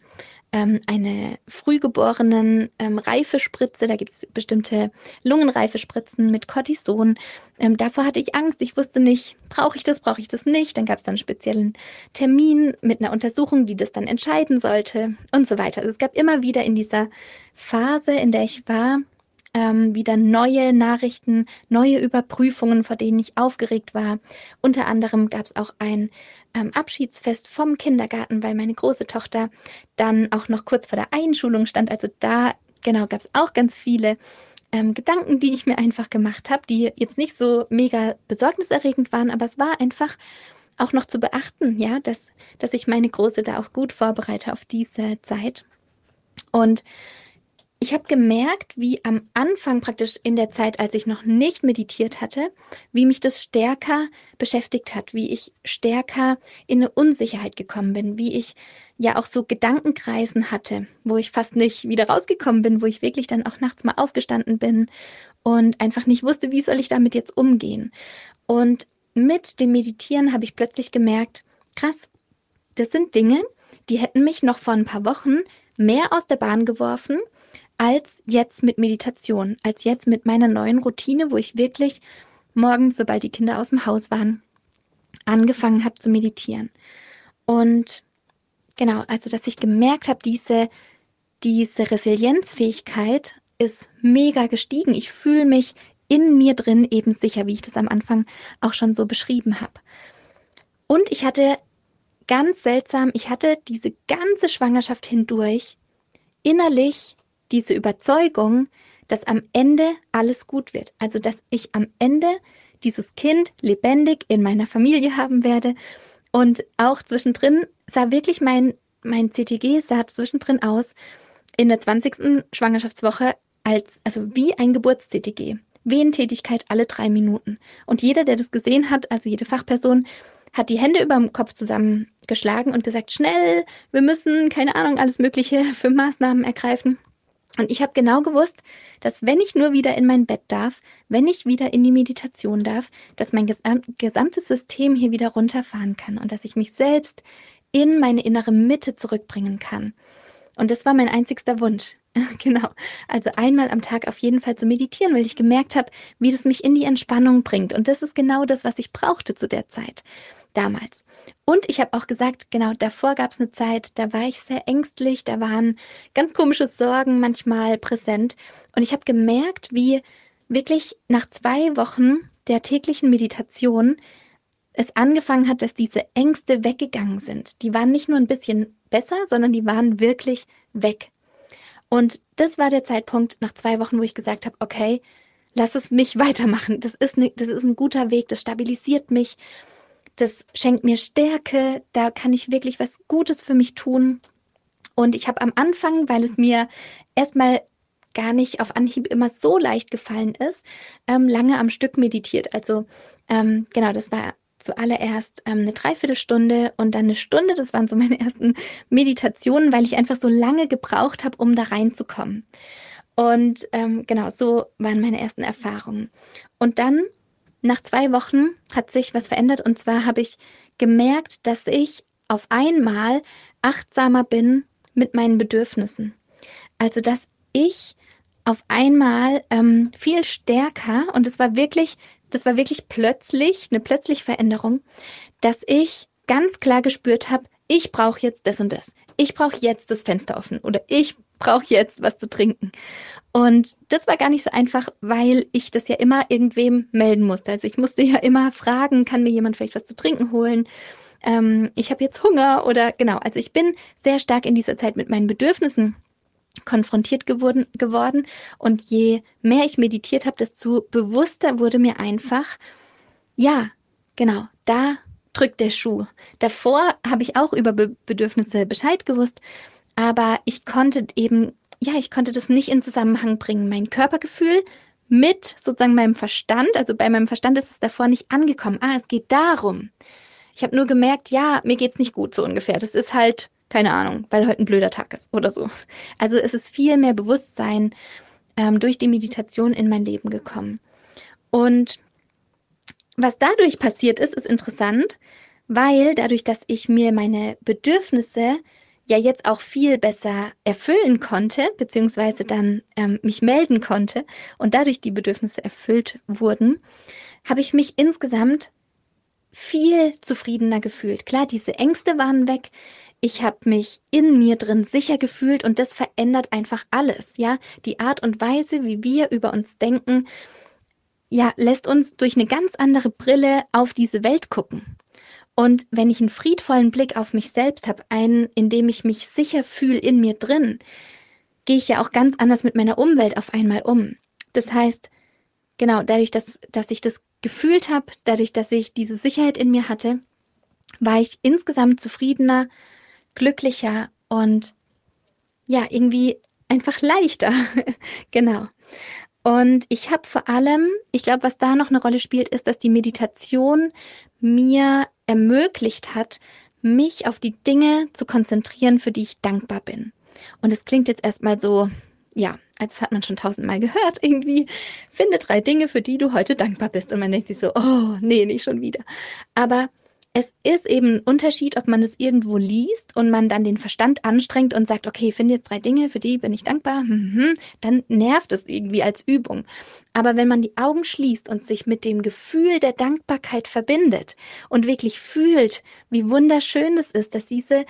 ähm, eine frühgeborenen ähm, Reifespritze. Da gibt es bestimmte Lungenreifespritzen mit Cortison. Ähm, davor hatte ich Angst. Ich wusste nicht, brauche ich das, brauche ich das nicht. Dann gab es dann einen speziellen Termin mit einer Untersuchung, die das dann entscheiden sollte und so weiter. Also es gab immer wieder in dieser Phase, in der ich war, ähm, wieder neue Nachrichten, neue Überprüfungen, vor denen ich aufgeregt war. Unter anderem gab es auch ein ähm, Abschiedsfest vom Kindergarten, weil meine große Tochter dann auch noch kurz vor der Einschulung stand. Also da, genau, gab es auch ganz viele ähm, Gedanken, die ich mir einfach gemacht habe, die jetzt nicht so mega besorgniserregend waren, aber es war einfach auch noch zu beachten, ja, dass, dass ich meine Große da auch gut vorbereite auf diese Zeit. Und ich habe gemerkt, wie am Anfang praktisch in der Zeit, als ich noch nicht meditiert hatte, wie mich das stärker beschäftigt hat, wie ich stärker in eine Unsicherheit gekommen bin, wie ich ja auch so Gedankenkreisen hatte, wo ich fast nicht wieder rausgekommen bin, wo ich wirklich dann auch nachts mal aufgestanden bin und einfach nicht wusste, wie soll ich damit jetzt umgehen. Und mit dem Meditieren habe ich plötzlich gemerkt, krass, das sind Dinge, die hätten mich noch vor ein paar Wochen mehr aus der Bahn geworfen als jetzt mit Meditation, als jetzt mit meiner neuen Routine, wo ich wirklich morgens, sobald die Kinder aus dem Haus waren, angefangen habe zu meditieren. Und genau, also dass ich gemerkt habe, diese, diese Resilienzfähigkeit ist mega gestiegen. Ich fühle mich in mir drin eben sicher, wie ich das am Anfang auch schon so beschrieben habe. Und ich hatte ganz seltsam, ich hatte diese ganze Schwangerschaft hindurch innerlich diese Überzeugung, dass am Ende alles gut wird. Also, dass ich am Ende dieses Kind lebendig in meiner Familie haben werde. Und auch zwischendrin sah wirklich mein, mein CTG sah zwischendrin aus in der 20. Schwangerschaftswoche als, also wie ein Geburts-CTG. Wehentätigkeit alle drei Minuten. Und jeder, der das gesehen hat, also jede Fachperson, hat die Hände über dem Kopf zusammengeschlagen und gesagt, schnell, wir müssen, keine Ahnung, alles Mögliche für Maßnahmen ergreifen. Und ich habe genau gewusst, dass wenn ich nur wieder in mein Bett darf, wenn ich wieder in die Meditation darf, dass mein gesam gesamtes System hier wieder runterfahren kann und dass ich mich selbst in meine innere Mitte zurückbringen kann. Und das war mein einzigster Wunsch. genau. Also einmal am Tag auf jeden Fall zu meditieren, weil ich gemerkt habe, wie das mich in die Entspannung bringt. Und das ist genau das, was ich brauchte zu der Zeit damals. Und ich habe auch gesagt, genau, davor gab es eine Zeit, da war ich sehr ängstlich, da waren ganz komische Sorgen manchmal präsent. Und ich habe gemerkt, wie wirklich nach zwei Wochen der täglichen Meditation es angefangen hat, dass diese Ängste weggegangen sind. Die waren nicht nur ein bisschen besser, sondern die waren wirklich weg. Und das war der Zeitpunkt nach zwei Wochen, wo ich gesagt habe, okay, lass es mich weitermachen. Das ist, ne, das ist ein guter Weg, das stabilisiert mich das schenkt mir Stärke, da kann ich wirklich was Gutes für mich tun. Und ich habe am Anfang, weil es mir erstmal gar nicht auf Anhieb immer so leicht gefallen ist, ähm, lange am Stück meditiert. Also ähm, genau, das war zuallererst ähm, eine Dreiviertelstunde und dann eine Stunde. Das waren so meine ersten Meditationen, weil ich einfach so lange gebraucht habe, um da reinzukommen. Und ähm, genau, so waren meine ersten Erfahrungen. Und dann nach zwei Wochen hat sich was verändert und zwar habe ich gemerkt, dass ich auf einmal achtsamer bin mit meinen Bedürfnissen. Also dass ich auf einmal ähm, viel stärker und es war wirklich, das war wirklich plötzlich eine plötzliche Veränderung, dass ich ganz klar gespürt habe, ich brauche jetzt das und das. Ich brauche jetzt das Fenster offen oder ich brauche jetzt was zu trinken. Und das war gar nicht so einfach, weil ich das ja immer irgendwem melden musste. Also ich musste ja immer fragen, kann mir jemand vielleicht was zu trinken holen? Ähm, ich habe jetzt Hunger oder genau. Also ich bin sehr stark in dieser Zeit mit meinen Bedürfnissen konfrontiert geworden, geworden. Und je mehr ich meditiert habe, desto bewusster wurde mir einfach, ja, genau, da drückt der Schuh. Davor habe ich auch über Be Bedürfnisse Bescheid gewusst, aber ich konnte eben, ja, ich konnte das nicht in Zusammenhang bringen. Mein Körpergefühl mit sozusagen meinem Verstand, also bei meinem Verstand ist es davor nicht angekommen. Ah, es geht darum. Ich habe nur gemerkt, ja, mir geht's nicht gut so ungefähr. Das ist halt keine Ahnung, weil heute ein blöder Tag ist oder so. Also es ist viel mehr Bewusstsein ähm, durch die Meditation in mein Leben gekommen. Und was dadurch passiert ist, ist interessant, weil dadurch, dass ich mir meine Bedürfnisse ja jetzt auch viel besser erfüllen konnte, beziehungsweise dann ähm, mich melden konnte und dadurch die Bedürfnisse erfüllt wurden, habe ich mich insgesamt viel zufriedener gefühlt. Klar, diese Ängste waren weg. Ich habe mich in mir drin sicher gefühlt und das verändert einfach alles, ja? Die Art und Weise, wie wir über uns denken, ja, lässt uns durch eine ganz andere Brille auf diese Welt gucken. Und wenn ich einen friedvollen Blick auf mich selbst habe, einen, in dem ich mich sicher fühle in mir drin, gehe ich ja auch ganz anders mit meiner Umwelt auf einmal um. Das heißt, genau, dadurch, dass, dass ich das gefühlt habe, dadurch, dass ich diese Sicherheit in mir hatte, war ich insgesamt zufriedener, glücklicher und ja, irgendwie einfach leichter. genau. Und ich habe vor allem, ich glaube, was da noch eine Rolle spielt, ist, dass die Meditation mir ermöglicht hat, mich auf die Dinge zu konzentrieren, für die ich dankbar bin. Und es klingt jetzt erstmal so, ja, als hat man schon tausendmal gehört, irgendwie, finde drei Dinge, für die du heute dankbar bist. Und man denkt sich so, oh, nee, nicht schon wieder. Aber es ist eben ein Unterschied, ob man es irgendwo liest und man dann den Verstand anstrengt und sagt, okay, finde jetzt drei Dinge, für die bin ich dankbar, mhm, dann nervt es irgendwie als Übung. Aber wenn man die Augen schließt und sich mit dem Gefühl der Dankbarkeit verbindet und wirklich fühlt, wie wunderschön es ist, dass diese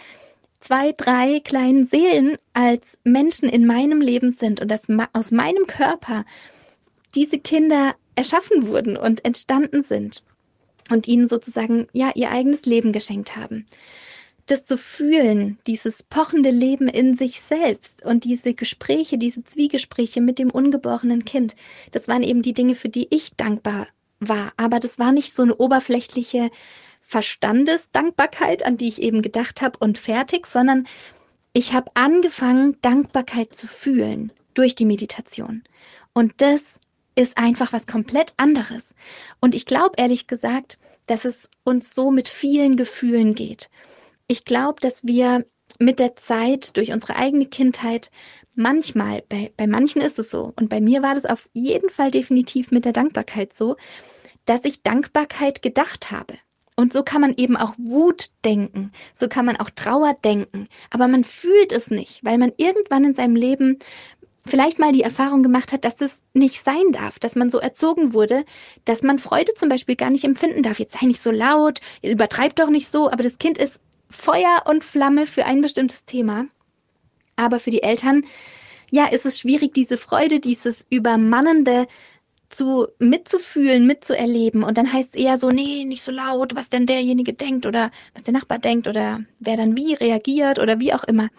zwei, drei kleinen Seelen als Menschen in meinem Leben sind und dass aus meinem Körper diese Kinder erschaffen wurden und entstanden sind und ihnen sozusagen ja ihr eigenes Leben geschenkt haben. Das zu fühlen, dieses pochende Leben in sich selbst und diese Gespräche, diese Zwiegespräche mit dem ungeborenen Kind, das waren eben die Dinge, für die ich dankbar war. Aber das war nicht so eine oberflächliche Verstandesdankbarkeit, an die ich eben gedacht habe und fertig, sondern ich habe angefangen, Dankbarkeit zu fühlen durch die Meditation. Und das ist einfach was komplett anderes. Und ich glaube ehrlich gesagt, dass es uns so mit vielen Gefühlen geht. Ich glaube, dass wir mit der Zeit durch unsere eigene Kindheit manchmal, bei, bei manchen ist es so, und bei mir war das auf jeden Fall definitiv mit der Dankbarkeit so, dass ich Dankbarkeit gedacht habe. Und so kann man eben auch Wut denken, so kann man auch Trauer denken, aber man fühlt es nicht, weil man irgendwann in seinem Leben vielleicht mal die Erfahrung gemacht hat, dass es nicht sein darf, dass man so erzogen wurde, dass man Freude zum Beispiel gar nicht empfinden darf. Jetzt sei nicht so laut, übertreib doch nicht so, aber das Kind ist Feuer und Flamme für ein bestimmtes Thema. Aber für die Eltern, ja, ist es schwierig, diese Freude, dieses übermannende zu mitzufühlen, mitzuerleben. Und dann heißt es eher so, nee, nicht so laut, was denn derjenige denkt oder was der Nachbar denkt oder wer dann wie reagiert oder wie auch immer.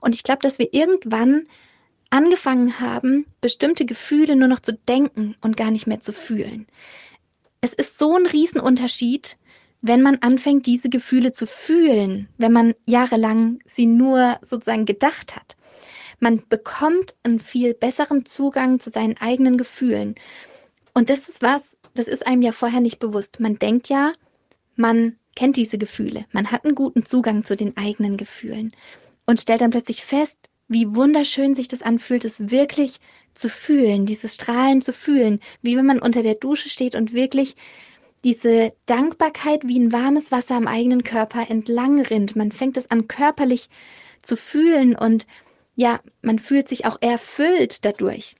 Und ich glaube, dass wir irgendwann angefangen haben, bestimmte Gefühle nur noch zu denken und gar nicht mehr zu fühlen. Es ist so ein Riesenunterschied, wenn man anfängt, diese Gefühle zu fühlen, wenn man jahrelang sie nur sozusagen gedacht hat. Man bekommt einen viel besseren Zugang zu seinen eigenen Gefühlen. Und das ist was, das ist einem ja vorher nicht bewusst. Man denkt ja, man kennt diese Gefühle, man hat einen guten Zugang zu den eigenen Gefühlen und stellt dann plötzlich fest, wie wunderschön sich das anfühlt, es wirklich zu fühlen, dieses Strahlen zu fühlen, wie wenn man unter der Dusche steht und wirklich diese Dankbarkeit wie ein warmes Wasser am eigenen Körper entlang rinnt. Man fängt es an körperlich zu fühlen und ja, man fühlt sich auch erfüllt dadurch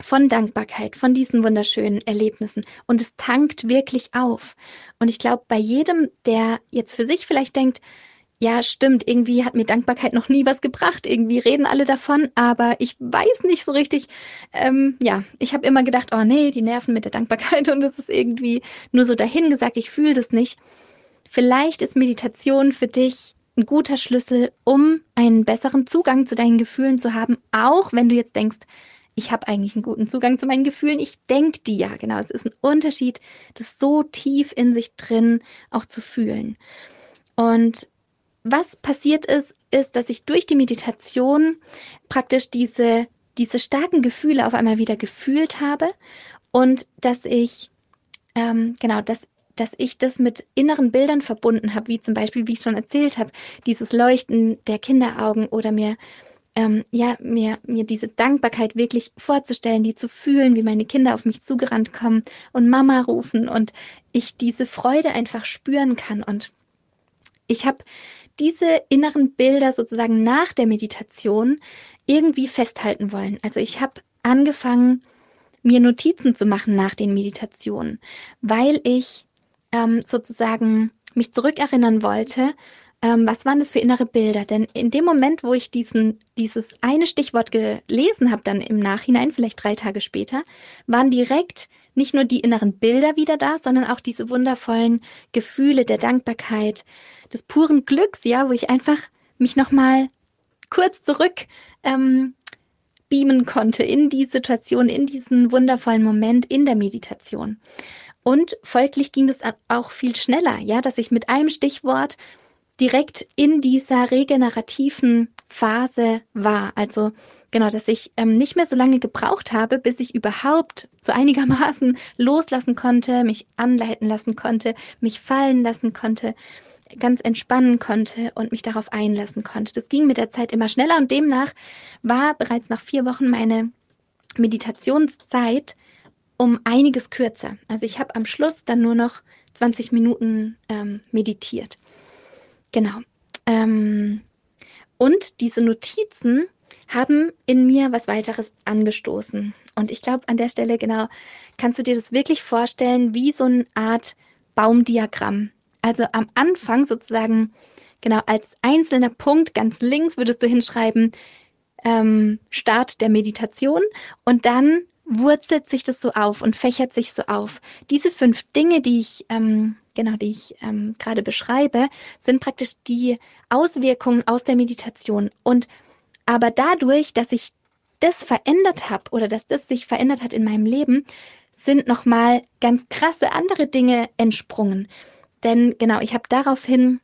von Dankbarkeit, von diesen wunderschönen Erlebnissen. Und es tankt wirklich auf. Und ich glaube, bei jedem, der jetzt für sich vielleicht denkt, ja, stimmt, irgendwie hat mir Dankbarkeit noch nie was gebracht. Irgendwie reden alle davon, aber ich weiß nicht so richtig. Ähm, ja, ich habe immer gedacht, oh nee, die nerven mit der Dankbarkeit und es ist irgendwie nur so dahingesagt, ich fühle das nicht. Vielleicht ist Meditation für dich ein guter Schlüssel, um einen besseren Zugang zu deinen Gefühlen zu haben, auch wenn du jetzt denkst, ich habe eigentlich einen guten Zugang zu meinen Gefühlen. Ich denke die ja, genau. Es ist ein Unterschied, das so tief in sich drin auch zu fühlen. Und was passiert ist, ist, dass ich durch die Meditation praktisch diese, diese starken Gefühle auf einmal wieder gefühlt habe und dass ich, ähm, genau, dass, dass ich das mit inneren Bildern verbunden habe, wie zum Beispiel, wie ich schon erzählt habe, dieses Leuchten der Kinderaugen oder mir ähm, ja, mir, mir diese Dankbarkeit wirklich vorzustellen, die zu fühlen, wie meine Kinder auf mich zugerannt kommen und Mama rufen und ich diese Freude einfach spüren kann. Und ich habe diese inneren Bilder sozusagen nach der Meditation irgendwie festhalten wollen. Also ich habe angefangen, mir Notizen zu machen nach den Meditationen, weil ich ähm, sozusagen mich zurückerinnern wollte, ähm, was waren das für innere Bilder? Denn in dem Moment, wo ich diesen, dieses eine Stichwort gelesen habe, dann im Nachhinein, vielleicht drei Tage später, waren direkt nicht nur die inneren Bilder wieder da, sondern auch diese wundervollen Gefühle der Dankbarkeit, des puren Glücks, ja, wo ich einfach mich nochmal kurz zurück ähm, beamen konnte in die Situation, in diesen wundervollen Moment in der Meditation. Und folglich ging das auch viel schneller, ja, dass ich mit einem Stichwort direkt in dieser regenerativen Phase war. Also genau, dass ich ähm, nicht mehr so lange gebraucht habe, bis ich überhaupt so einigermaßen loslassen konnte, mich anleiten lassen konnte, mich fallen lassen konnte, ganz entspannen konnte und mich darauf einlassen konnte. Das ging mit der Zeit immer schneller und demnach war bereits nach vier Wochen meine Meditationszeit um einiges kürzer. Also ich habe am Schluss dann nur noch 20 Minuten ähm, meditiert. Genau. Ähm, und diese Notizen haben in mir was weiteres angestoßen. Und ich glaube, an der Stelle, genau, kannst du dir das wirklich vorstellen, wie so eine Art Baumdiagramm. Also am Anfang sozusagen, genau, als einzelner Punkt ganz links würdest du hinschreiben, ähm, Start der Meditation und dann wurzelt sich das so auf und fächert sich so auf. Diese fünf Dinge, die ich ähm, genau, die ich ähm, gerade beschreibe, sind praktisch die Auswirkungen aus der Meditation. Und aber dadurch, dass ich das verändert habe oder dass das sich verändert hat in meinem Leben, sind nochmal ganz krasse andere Dinge entsprungen. Denn genau, ich habe daraufhin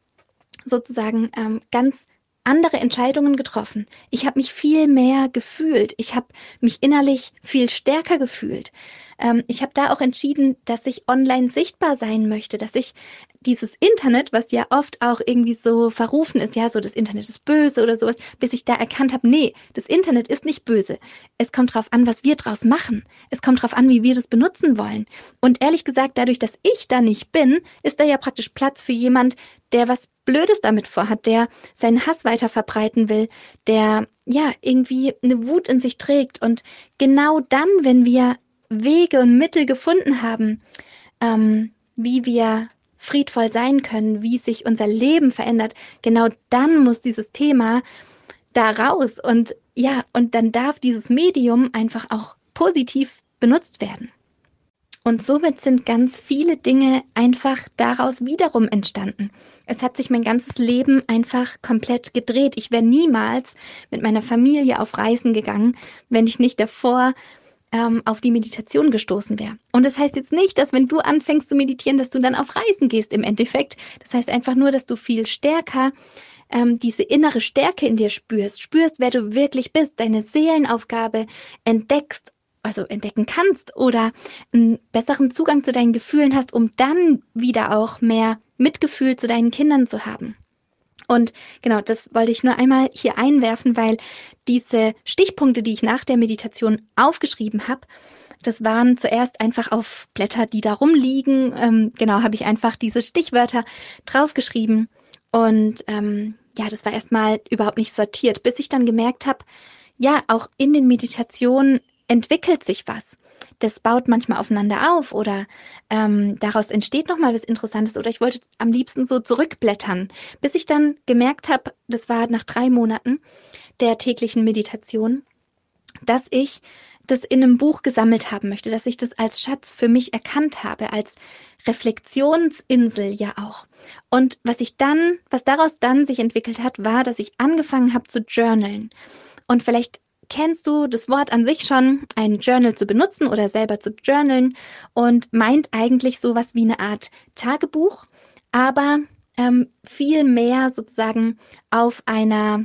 sozusagen ähm, ganz andere Entscheidungen getroffen. Ich habe mich viel mehr gefühlt. Ich habe mich innerlich viel stärker gefühlt. Ähm, ich habe da auch entschieden, dass ich online sichtbar sein möchte, dass ich dieses Internet, was ja oft auch irgendwie so verrufen ist, ja, so das Internet ist böse oder sowas, bis ich da erkannt habe, nee, das Internet ist nicht böse. Es kommt drauf an, was wir draus machen. Es kommt drauf an, wie wir das benutzen wollen. Und ehrlich gesagt, dadurch, dass ich da nicht bin, ist da ja praktisch Platz für jemand, der was Blödes damit vorhat, der seinen Hass weiter verbreiten will, der ja irgendwie eine Wut in sich trägt. Und genau dann, wenn wir Wege und Mittel gefunden haben, ähm, wie wir friedvoll sein können, wie sich unser Leben verändert, genau dann muss dieses Thema da raus und ja, und dann darf dieses Medium einfach auch positiv benutzt werden. Und somit sind ganz viele Dinge einfach daraus wiederum entstanden. Es hat sich mein ganzes Leben einfach komplett gedreht. Ich wäre niemals mit meiner Familie auf Reisen gegangen, wenn ich nicht davor ähm, auf die Meditation gestoßen wäre. Und das heißt jetzt nicht, dass wenn du anfängst zu meditieren, dass du dann auf Reisen gehst im Endeffekt. Das heißt einfach nur, dass du viel stärker ähm, diese innere Stärke in dir spürst, spürst, wer du wirklich bist, deine Seelenaufgabe entdeckst, also entdecken kannst oder einen besseren Zugang zu deinen Gefühlen hast, um dann wieder auch mehr Mitgefühl zu deinen Kindern zu haben. Und genau, das wollte ich nur einmal hier einwerfen, weil diese Stichpunkte, die ich nach der Meditation aufgeschrieben habe, das waren zuerst einfach auf Blätter, die da rumliegen. Ähm, genau, habe ich einfach diese Stichwörter draufgeschrieben. Und ähm, ja, das war erstmal überhaupt nicht sortiert, bis ich dann gemerkt habe, ja, auch in den Meditationen entwickelt sich was das baut manchmal aufeinander auf oder ähm, daraus entsteht nochmal was Interessantes oder ich wollte am liebsten so zurückblättern, bis ich dann gemerkt habe, das war nach drei Monaten der täglichen Meditation, dass ich das in einem Buch gesammelt haben möchte, dass ich das als Schatz für mich erkannt habe, als Reflexionsinsel ja auch. Und was ich dann, was daraus dann sich entwickelt hat, war, dass ich angefangen habe zu journalen. Und vielleicht kennst du das Wort an sich schon, ein Journal zu benutzen oder selber zu journalen und meint eigentlich sowas wie eine Art Tagebuch, aber ähm, viel mehr sozusagen auf einer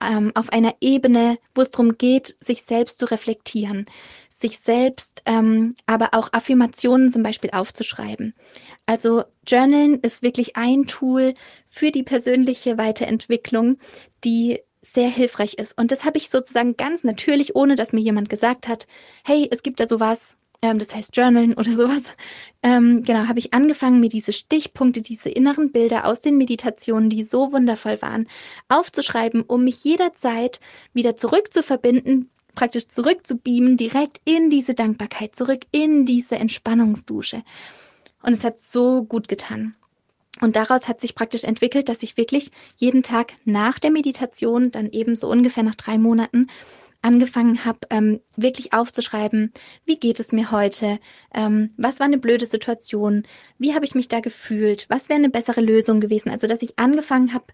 ähm, auf einer Ebene, wo es darum geht, sich selbst zu reflektieren, sich selbst ähm, aber auch Affirmationen zum Beispiel aufzuschreiben. Also Journalen ist wirklich ein Tool für die persönliche Weiterentwicklung, die sehr hilfreich ist. Und das habe ich sozusagen ganz natürlich, ohne dass mir jemand gesagt hat, hey, es gibt da sowas, ähm, das heißt Journalen oder sowas, ähm, genau, habe ich angefangen, mir diese Stichpunkte, diese inneren Bilder aus den Meditationen, die so wundervoll waren, aufzuschreiben, um mich jederzeit wieder zurückzuverbinden, praktisch zurückzubeamen, direkt in diese Dankbarkeit, zurück in diese Entspannungsdusche. Und es hat so gut getan. Und daraus hat sich praktisch entwickelt, dass ich wirklich jeden Tag nach der Meditation, dann eben so ungefähr nach drei Monaten, angefangen habe, ähm, wirklich aufzuschreiben, wie geht es mir heute, ähm, was war eine blöde Situation, wie habe ich mich da gefühlt, was wäre eine bessere Lösung gewesen. Also dass ich angefangen habe,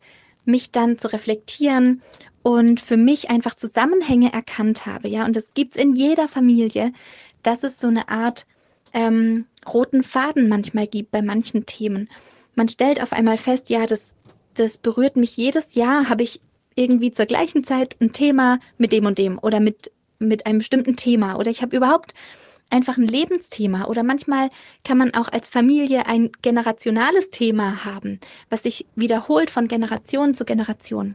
mich dann zu reflektieren und für mich einfach Zusammenhänge erkannt habe, ja. Und das gibt's in jeder Familie, dass es so eine Art ähm, roten Faden manchmal gibt bei manchen Themen. Man stellt auf einmal fest, ja, das, das berührt mich jedes Jahr, habe ich irgendwie zur gleichen Zeit ein Thema mit dem und dem oder mit, mit einem bestimmten Thema? Oder ich habe überhaupt einfach ein Lebensthema. Oder manchmal kann man auch als Familie ein generationales Thema haben, was sich wiederholt von Generation zu Generation.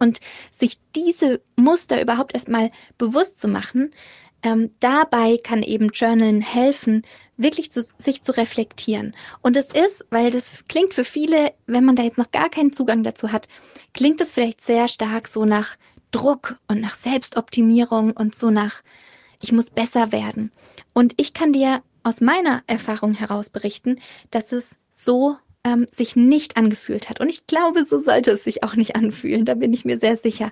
Und sich diese Muster überhaupt erstmal bewusst zu machen, ähm, dabei kann eben Journalen helfen, wirklich zu, sich zu reflektieren. Und es ist, weil das klingt für viele, wenn man da jetzt noch gar keinen Zugang dazu hat, klingt es vielleicht sehr stark so nach Druck und nach Selbstoptimierung und so nach, ich muss besser werden. Und ich kann dir aus meiner Erfahrung heraus berichten, dass es so ähm, sich nicht angefühlt hat. Und ich glaube, so sollte es sich auch nicht anfühlen. Da bin ich mir sehr sicher.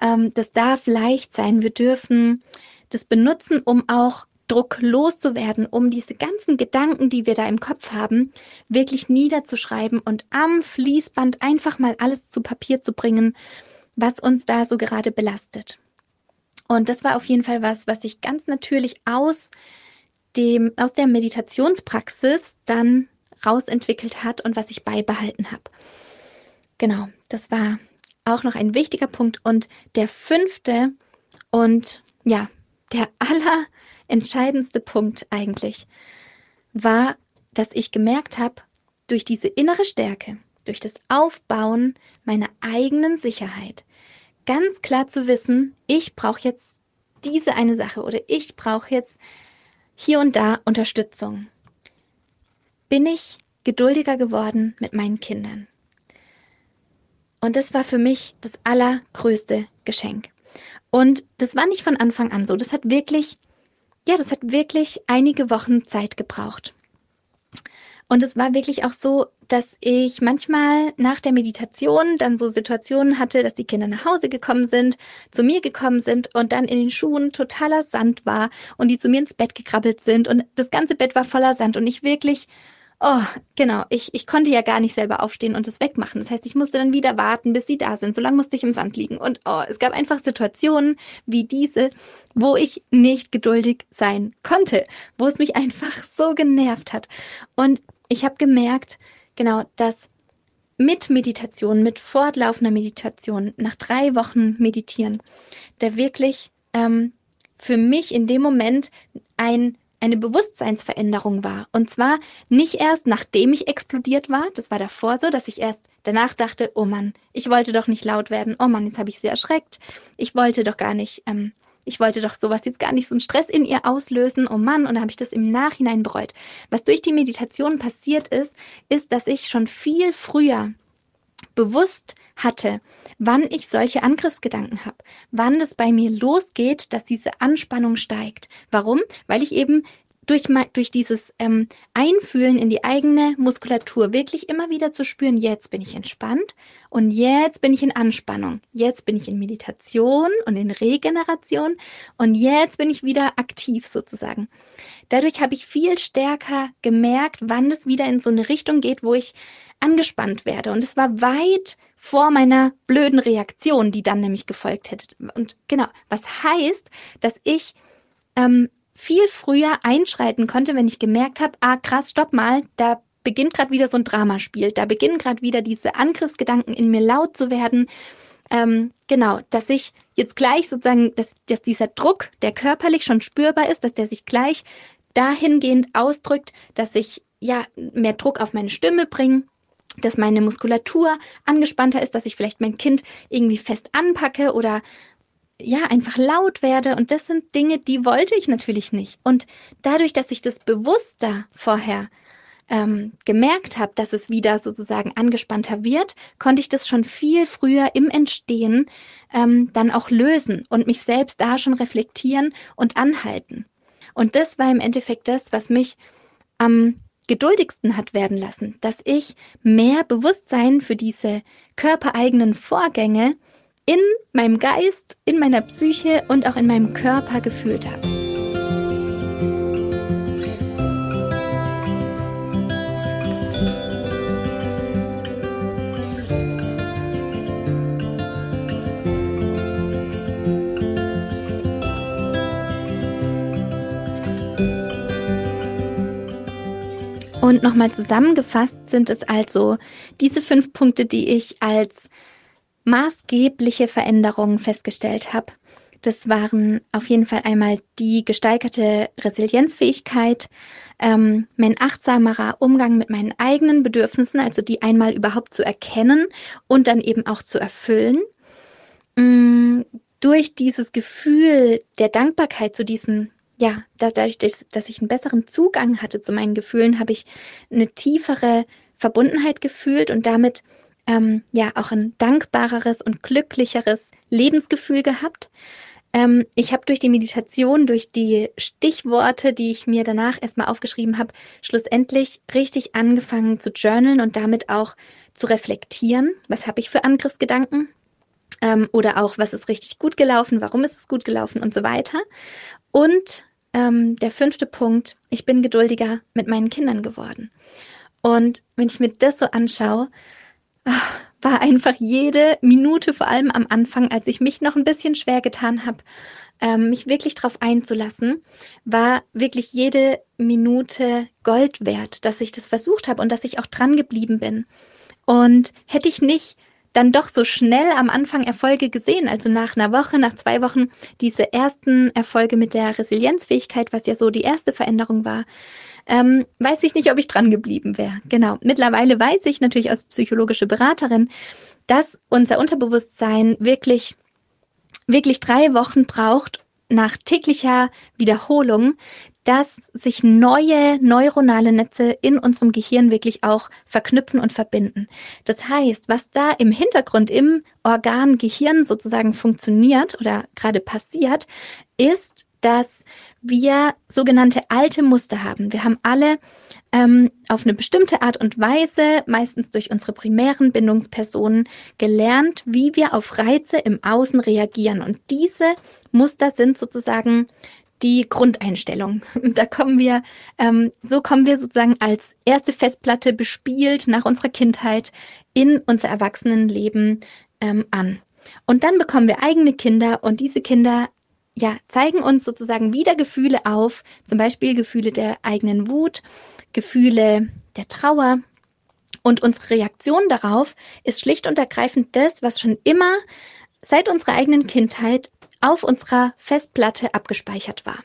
Ähm, das darf leicht sein. Wir dürfen das benutzen, um auch Druck loszuwerden, um diese ganzen Gedanken, die wir da im Kopf haben, wirklich niederzuschreiben und am Fließband einfach mal alles zu Papier zu bringen, was uns da so gerade belastet. Und das war auf jeden Fall was, was ich ganz natürlich aus dem, aus der Meditationspraxis dann rausentwickelt hat und was ich beibehalten habe. Genau, das war auch noch ein wichtiger Punkt. Und der fünfte und ja, der allerentscheidendste Punkt eigentlich war, dass ich gemerkt habe, durch diese innere Stärke, durch das Aufbauen meiner eigenen Sicherheit, ganz klar zu wissen, ich brauche jetzt diese eine Sache oder ich brauche jetzt hier und da Unterstützung. Bin ich geduldiger geworden mit meinen Kindern. Und das war für mich das allergrößte Geschenk. Und das war nicht von Anfang an so. Das hat wirklich, ja, das hat wirklich einige Wochen Zeit gebraucht. Und es war wirklich auch so, dass ich manchmal nach der Meditation dann so Situationen hatte, dass die Kinder nach Hause gekommen sind, zu mir gekommen sind und dann in den Schuhen totaler Sand war und die zu mir ins Bett gekrabbelt sind und das ganze Bett war voller Sand und ich wirklich Oh, genau. Ich, ich konnte ja gar nicht selber aufstehen und das wegmachen. Das heißt, ich musste dann wieder warten, bis sie da sind. So lange musste ich im Sand liegen. Und oh, es gab einfach Situationen wie diese, wo ich nicht geduldig sein konnte, wo es mich einfach so genervt hat. Und ich habe gemerkt, genau, dass mit Meditation, mit fortlaufender Meditation, nach drei Wochen Meditieren, der wirklich ähm, für mich in dem Moment ein eine Bewusstseinsveränderung war. Und zwar nicht erst nachdem ich explodiert war, das war davor so, dass ich erst danach dachte, oh Mann, ich wollte doch nicht laut werden, oh Mann, jetzt habe ich sie erschreckt, ich wollte doch gar nicht, ähm, ich wollte doch sowas jetzt gar nicht so einen Stress in ihr auslösen, oh Mann, und dann habe ich das im Nachhinein bereut. Was durch die Meditation passiert ist, ist, dass ich schon viel früher bewusst hatte, wann ich solche Angriffsgedanken habe, wann es bei mir losgeht, dass diese Anspannung steigt. Warum? Weil ich eben durch, durch dieses ähm, Einfühlen in die eigene Muskulatur wirklich immer wieder zu spüren, jetzt bin ich entspannt und jetzt bin ich in Anspannung, jetzt bin ich in Meditation und in Regeneration und jetzt bin ich wieder aktiv sozusagen. Dadurch habe ich viel stärker gemerkt, wann es wieder in so eine Richtung geht, wo ich angespannt werde. Und es war weit vor meiner blöden Reaktion, die dann nämlich gefolgt hätte. Und genau, was heißt, dass ich ähm, viel früher einschreiten konnte, wenn ich gemerkt habe, ah krass, stopp mal, da beginnt gerade wieder so ein Dramaspiel, da beginnen gerade wieder diese Angriffsgedanken in mir laut zu werden. Ähm, genau, dass ich jetzt gleich sozusagen, dass, dass dieser Druck, der körperlich schon spürbar ist, dass der sich gleich dahingehend ausdrückt, dass ich ja mehr Druck auf meine Stimme bringe, dass meine Muskulatur angespannter ist, dass ich vielleicht mein Kind irgendwie fest anpacke oder ja, einfach laut werde. Und das sind Dinge, die wollte ich natürlich nicht. Und dadurch, dass ich das bewusster vorher ähm, gemerkt habe, dass es wieder sozusagen angespannter wird, konnte ich das schon viel früher im Entstehen ähm, dann auch lösen und mich selbst da schon reflektieren und anhalten. Und das war im Endeffekt das, was mich am geduldigsten hat werden lassen, dass ich mehr Bewusstsein für diese körpereigenen Vorgänge in meinem Geist, in meiner Psyche und auch in meinem Körper gefühlt habe. Und nochmal zusammengefasst sind es also diese fünf Punkte, die ich als maßgebliche Veränderungen festgestellt habe. Das waren auf jeden Fall einmal die gesteigerte Resilienzfähigkeit, ähm, mein achtsamerer Umgang mit meinen eigenen Bedürfnissen, also die einmal überhaupt zu erkennen und dann eben auch zu erfüllen. Mm, durch dieses Gefühl der Dankbarkeit zu diesem, ja, dadurch, dass ich einen besseren Zugang hatte zu meinen Gefühlen, habe ich eine tiefere Verbundenheit gefühlt und damit ähm, ja auch ein dankbareres und glücklicheres Lebensgefühl gehabt. Ähm, ich habe durch die Meditation, durch die Stichworte, die ich mir danach erstmal aufgeschrieben habe, schlussendlich richtig angefangen zu journalen und damit auch zu reflektieren. Was habe ich für Angriffsgedanken? Ähm, oder auch, was ist richtig gut gelaufen, warum ist es gut gelaufen und so weiter. Und ähm, der fünfte Punkt, ich bin geduldiger mit meinen Kindern geworden. Und wenn ich mir das so anschaue, war einfach jede Minute, vor allem am Anfang, als ich mich noch ein bisschen schwer getan habe, ähm, mich wirklich darauf einzulassen, war wirklich jede Minute Gold wert, dass ich das versucht habe und dass ich auch dran geblieben bin. Und hätte ich nicht dann doch so schnell am Anfang Erfolge gesehen, also nach einer Woche, nach zwei Wochen, diese ersten Erfolge mit der Resilienzfähigkeit, was ja so die erste Veränderung war, ähm, weiß ich nicht, ob ich dran geblieben wäre. Genau. Mittlerweile weiß ich natürlich als psychologische Beraterin, dass unser Unterbewusstsein wirklich, wirklich drei Wochen braucht nach täglicher Wiederholung, dass sich neue neuronale Netze in unserem Gehirn wirklich auch verknüpfen und verbinden. Das heißt, was da im Hintergrund im Organ Gehirn sozusagen funktioniert oder gerade passiert, ist, dass wir sogenannte alte Muster haben. Wir haben alle ähm, auf eine bestimmte Art und Weise, meistens durch unsere primären Bindungspersonen, gelernt, wie wir auf Reize im Außen reagieren. Und diese Muster sind sozusagen die Grundeinstellung. Da kommen wir, ähm, so kommen wir sozusagen als erste Festplatte bespielt nach unserer Kindheit in unser Erwachsenenleben ähm, an. Und dann bekommen wir eigene Kinder und diese Kinder ja, zeigen uns sozusagen wieder Gefühle auf, zum Beispiel Gefühle der eigenen Wut, Gefühle der Trauer. Und unsere Reaktion darauf ist schlicht und ergreifend das, was schon immer seit unserer eigenen Kindheit auf unserer Festplatte abgespeichert war.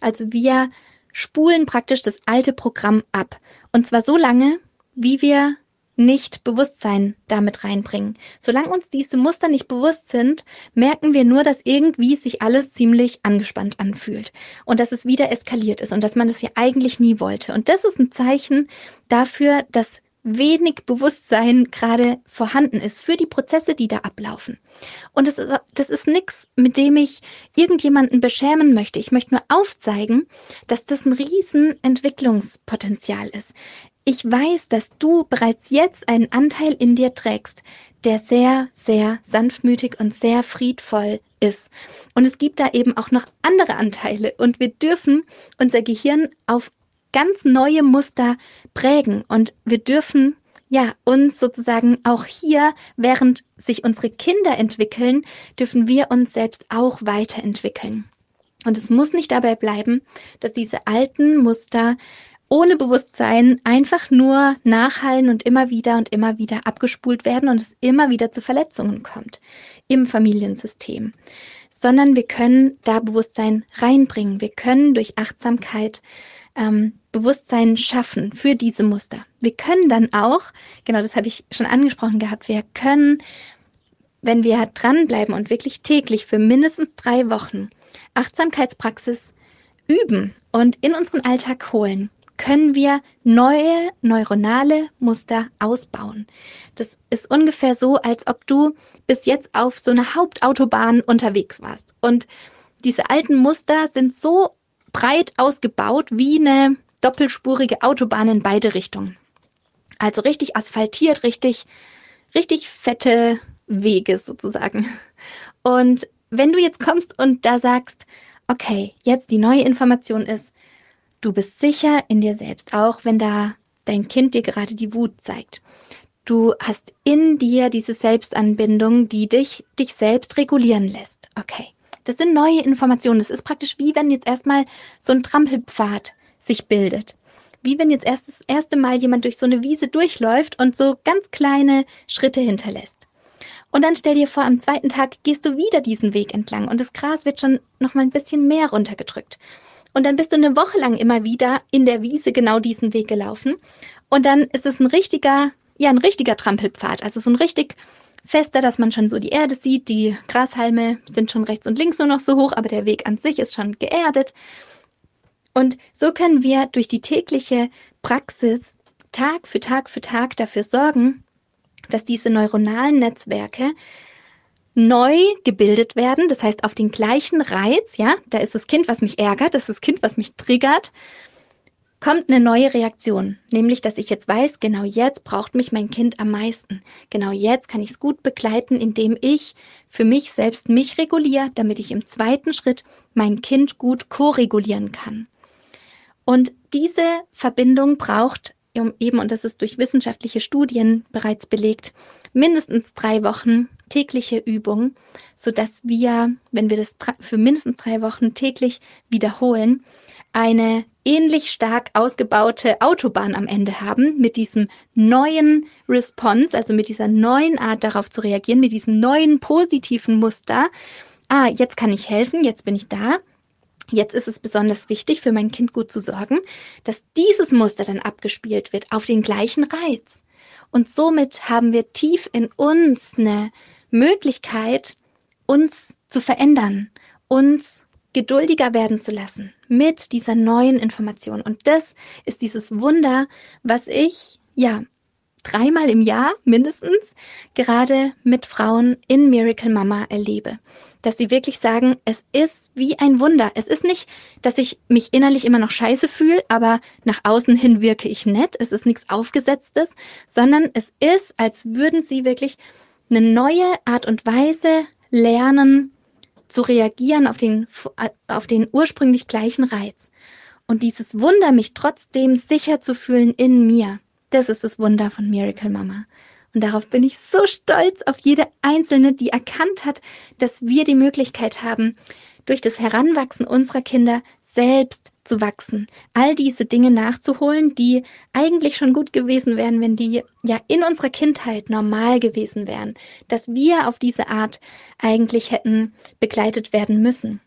Also wir spulen praktisch das alte Programm ab. Und zwar so lange, wie wir nicht Bewusstsein damit reinbringen. Solange uns diese Muster nicht bewusst sind, merken wir nur, dass irgendwie sich alles ziemlich angespannt anfühlt und dass es wieder eskaliert ist und dass man das ja eigentlich nie wollte. Und das ist ein Zeichen dafür, dass wenig Bewusstsein gerade vorhanden ist für die Prozesse, die da ablaufen. Und das ist, das ist nichts, mit dem ich irgendjemanden beschämen möchte. Ich möchte nur aufzeigen, dass das ein riesen Entwicklungspotenzial ist. Ich weiß, dass du bereits jetzt einen Anteil in dir trägst, der sehr, sehr sanftmütig und sehr friedvoll ist. Und es gibt da eben auch noch andere Anteile und wir dürfen unser Gehirn auf ganz neue Muster prägen und wir dürfen ja, uns sozusagen auch hier, während sich unsere Kinder entwickeln, dürfen wir uns selbst auch weiterentwickeln. Und es muss nicht dabei bleiben, dass diese alten Muster ohne Bewusstsein einfach nur nachhallen und immer wieder und immer wieder abgespult werden und es immer wieder zu Verletzungen kommt im Familiensystem. Sondern wir können da Bewusstsein reinbringen. Wir können durch Achtsamkeit ähm, Bewusstsein schaffen für diese Muster. Wir können dann auch, genau das habe ich schon angesprochen gehabt, wir können wenn wir dranbleiben und wirklich täglich für mindestens drei Wochen Achtsamkeitspraxis üben und in unseren Alltag holen, können wir neue neuronale Muster ausbauen. Das ist ungefähr so, als ob du bis jetzt auf so einer Hauptautobahn unterwegs warst. Und diese alten Muster sind so breit ausgebaut wie eine doppelspurige Autobahn in beide Richtungen. Also richtig asphaltiert, richtig, richtig fette Wege sozusagen. Und wenn du jetzt kommst und da sagst, okay, jetzt die neue Information ist, du bist sicher in dir selbst, auch wenn da dein Kind dir gerade die Wut zeigt. Du hast in dir diese Selbstanbindung, die dich, dich selbst regulieren lässt. Okay. Das sind neue Informationen. Das ist praktisch wie wenn jetzt erstmal so ein Trampelpfad sich bildet. Wie wenn jetzt erst das erste Mal jemand durch so eine Wiese durchläuft und so ganz kleine Schritte hinterlässt. Und dann stell dir vor, am zweiten Tag gehst du wieder diesen Weg entlang und das Gras wird schon noch mal ein bisschen mehr runtergedrückt. Und dann bist du eine Woche lang immer wieder in der Wiese genau diesen Weg gelaufen. Und dann ist es ein richtiger, ja, ein richtiger Trampelpfad. Also so ein richtig fester, dass man schon so die Erde sieht. Die Grashalme sind schon rechts und links nur noch so hoch, aber der Weg an sich ist schon geerdet. Und so können wir durch die tägliche Praxis Tag für Tag für Tag dafür sorgen, dass diese neuronalen Netzwerke neu gebildet werden. Das heißt, auf den gleichen Reiz, ja, da ist das Kind, was mich ärgert, das ist das Kind, was mich triggert, kommt eine neue Reaktion. Nämlich, dass ich jetzt weiß, genau jetzt braucht mich mein Kind am meisten. Genau jetzt kann ich es gut begleiten, indem ich für mich selbst mich reguliere, damit ich im zweiten Schritt mein Kind gut ko-regulieren kann. Und diese Verbindung braucht eben, und das ist durch wissenschaftliche Studien bereits belegt, mindestens drei Wochen tägliche Übung, so dass wir, wenn wir das für mindestens drei Wochen täglich wiederholen, eine ähnlich stark ausgebaute Autobahn am Ende haben mit diesem neuen Response, also mit dieser neuen Art darauf zu reagieren, mit diesem neuen positiven Muster. Ah, jetzt kann ich helfen, jetzt bin ich da. Jetzt ist es besonders wichtig, für mein Kind gut zu sorgen, dass dieses Muster dann abgespielt wird auf den gleichen Reiz. Und somit haben wir tief in uns eine Möglichkeit, uns zu verändern, uns geduldiger werden zu lassen mit dieser neuen Information. Und das ist dieses Wunder, was ich, ja, dreimal im Jahr mindestens gerade mit Frauen in Miracle Mama erlebe. Dass sie wirklich sagen, es ist wie ein Wunder. Es ist nicht, dass ich mich innerlich immer noch scheiße fühle, aber nach außen hin wirke ich nett. Es ist nichts Aufgesetztes, sondern es ist, als würden sie wirklich eine neue Art und Weise lernen, zu reagieren auf den, auf den ursprünglich gleichen Reiz. Und dieses Wunder, mich trotzdem sicher zu fühlen in mir, das ist das Wunder von Miracle Mama. Und darauf bin ich so stolz auf jede Einzelne, die erkannt hat, dass wir die Möglichkeit haben, durch das Heranwachsen unserer Kinder selbst zu wachsen, all diese Dinge nachzuholen, die eigentlich schon gut gewesen wären, wenn die ja in unserer Kindheit normal gewesen wären, dass wir auf diese Art eigentlich hätten begleitet werden müssen.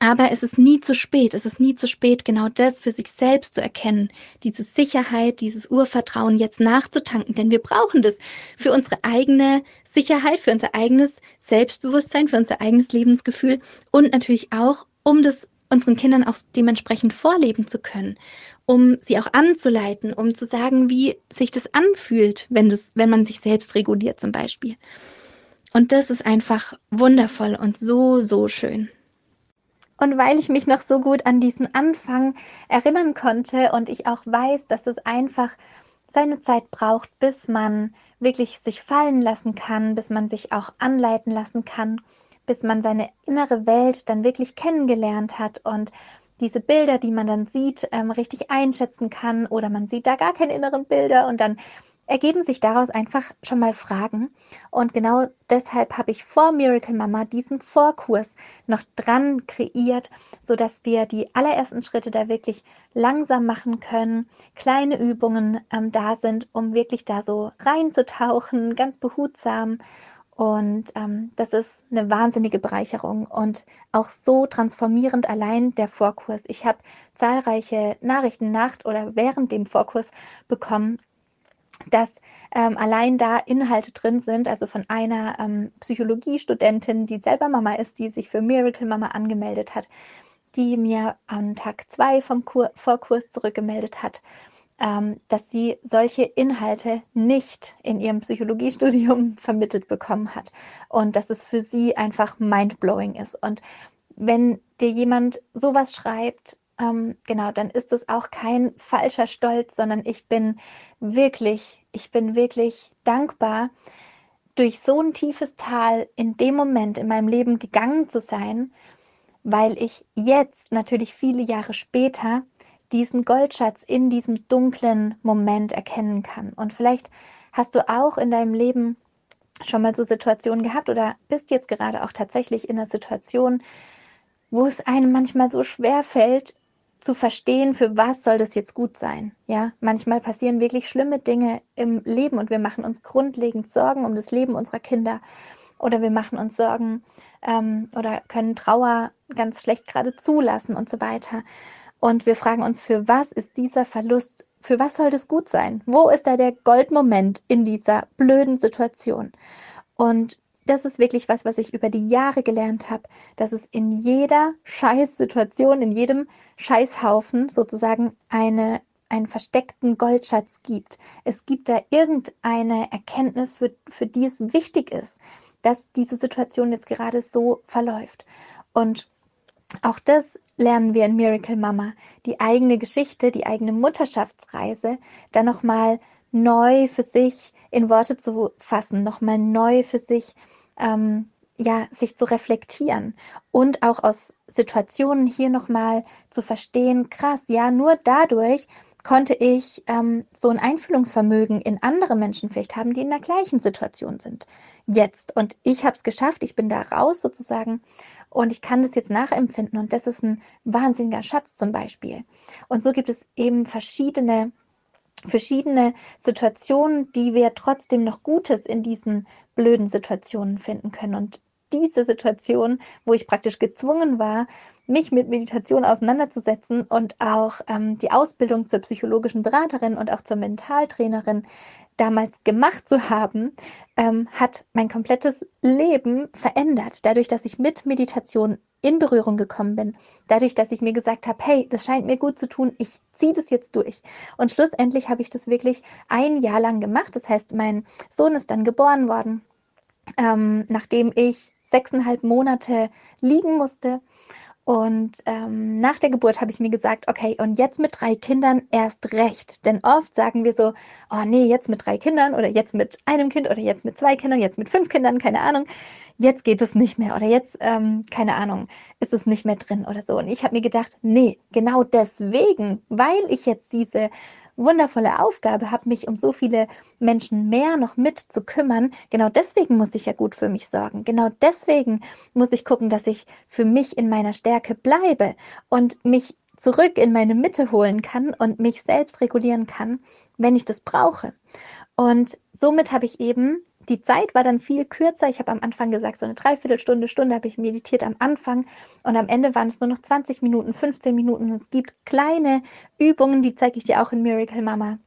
Aber es ist nie zu spät. Es ist nie zu spät, genau das für sich selbst zu erkennen. Diese Sicherheit, dieses Urvertrauen jetzt nachzutanken. Denn wir brauchen das für unsere eigene Sicherheit, für unser eigenes Selbstbewusstsein, für unser eigenes Lebensgefühl und natürlich auch, um das unseren Kindern auch dementsprechend vorleben zu können, um sie auch anzuleiten, um zu sagen, wie sich das anfühlt, wenn das, wenn man sich selbst reguliert zum Beispiel. Und das ist einfach wundervoll und so, so schön. Und weil ich mich noch so gut an diesen Anfang erinnern konnte und ich auch weiß, dass es einfach seine Zeit braucht, bis man wirklich sich fallen lassen kann, bis man sich auch anleiten lassen kann, bis man seine innere Welt dann wirklich kennengelernt hat und diese Bilder, die man dann sieht, ähm, richtig einschätzen kann oder man sieht da gar keine inneren Bilder und dann ergeben sich daraus einfach schon mal Fragen. Und genau deshalb habe ich vor Miracle Mama diesen Vorkurs noch dran kreiert, so dass wir die allerersten Schritte da wirklich langsam machen können, kleine Übungen ähm, da sind, um wirklich da so reinzutauchen, ganz behutsam. Und ähm, das ist eine wahnsinnige Bereicherung und auch so transformierend allein der Vorkurs. Ich habe zahlreiche Nachrichten nach oder während dem Vorkurs bekommen, dass ähm, allein da Inhalte drin sind, also von einer ähm, Psychologiestudentin, die selber Mama ist, die sich für Miracle Mama angemeldet hat, die mir am Tag zwei vom Kur Vorkurs zurückgemeldet hat, ähm, dass sie solche Inhalte nicht in ihrem Psychologiestudium vermittelt bekommen hat und dass es für sie einfach mindblowing ist. Und wenn dir jemand sowas schreibt, ähm, genau, dann ist es auch kein falscher Stolz, sondern ich bin wirklich, ich bin wirklich dankbar, durch so ein tiefes Tal in dem Moment in meinem Leben gegangen zu sein, weil ich jetzt natürlich viele Jahre später diesen Goldschatz in diesem dunklen Moment erkennen kann. Und vielleicht hast du auch in deinem Leben schon mal so Situationen gehabt oder bist jetzt gerade auch tatsächlich in einer Situation, wo es einem manchmal so schwer fällt, zu verstehen, für was soll das jetzt gut sein. Ja, manchmal passieren wirklich schlimme Dinge im Leben und wir machen uns grundlegend Sorgen um das Leben unserer Kinder oder wir machen uns Sorgen ähm, oder können Trauer ganz schlecht gerade zulassen und so weiter. Und wir fragen uns, für was ist dieser Verlust, für was soll das gut sein? Wo ist da der Goldmoment in dieser blöden Situation? Und das ist wirklich was, was ich über die Jahre gelernt habe, dass es in jeder Scheißsituation, in jedem Scheißhaufen sozusagen eine einen versteckten Goldschatz gibt. Es gibt da irgendeine Erkenntnis, für, für die es wichtig ist, dass diese Situation jetzt gerade so verläuft. Und auch das lernen wir in Miracle Mama, die eigene Geschichte, die eigene Mutterschaftsreise, dann nochmal neu für sich in Worte zu fassen, nochmal neu für sich, ähm, ja, sich zu reflektieren und auch aus Situationen hier nochmal zu verstehen, krass, ja, nur dadurch konnte ich ähm, so ein Einfühlungsvermögen in andere Menschen vielleicht haben, die in der gleichen Situation sind. Jetzt. Und ich habe es geschafft, ich bin da raus sozusagen und ich kann das jetzt nachempfinden und das ist ein wahnsinniger Schatz zum Beispiel. Und so gibt es eben verschiedene verschiedene Situationen, die wir trotzdem noch Gutes in diesen blöden Situationen finden können. Und diese Situation, wo ich praktisch gezwungen war, mich mit Meditation auseinanderzusetzen und auch ähm, die Ausbildung zur psychologischen Beraterin und auch zur Mentaltrainerin damals gemacht zu haben, ähm, hat mein komplettes Leben verändert. Dadurch, dass ich mit Meditation in Berührung gekommen bin, dadurch, dass ich mir gesagt habe, hey, das scheint mir gut zu tun, ich ziehe das jetzt durch. Und schlussendlich habe ich das wirklich ein Jahr lang gemacht. Das heißt, mein Sohn ist dann geboren worden, ähm, nachdem ich sechseinhalb Monate liegen musste. Und ähm, nach der Geburt habe ich mir gesagt, okay, und jetzt mit drei Kindern erst recht. Denn oft sagen wir so, oh nee, jetzt mit drei Kindern oder jetzt mit einem Kind oder jetzt mit zwei Kindern, jetzt mit fünf Kindern, keine Ahnung. Jetzt geht es nicht mehr oder jetzt, ähm, keine Ahnung, ist es nicht mehr drin oder so. Und ich habe mir gedacht, nee, genau deswegen, weil ich jetzt diese wundervolle Aufgabe habe, mich um so viele Menschen mehr noch mit zu kümmern. Genau deswegen muss ich ja gut für mich sorgen. Genau deswegen muss ich gucken, dass ich für mich in meiner Stärke bleibe und mich zurück in meine Mitte holen kann und mich selbst regulieren kann, wenn ich das brauche. Und somit habe ich eben die Zeit war dann viel kürzer. Ich habe am Anfang gesagt, so eine Dreiviertelstunde, Stunde habe ich meditiert am Anfang und am Ende waren es nur noch 20 Minuten, 15 Minuten. es gibt kleine Übungen, die zeige ich dir auch in Miracle Mama.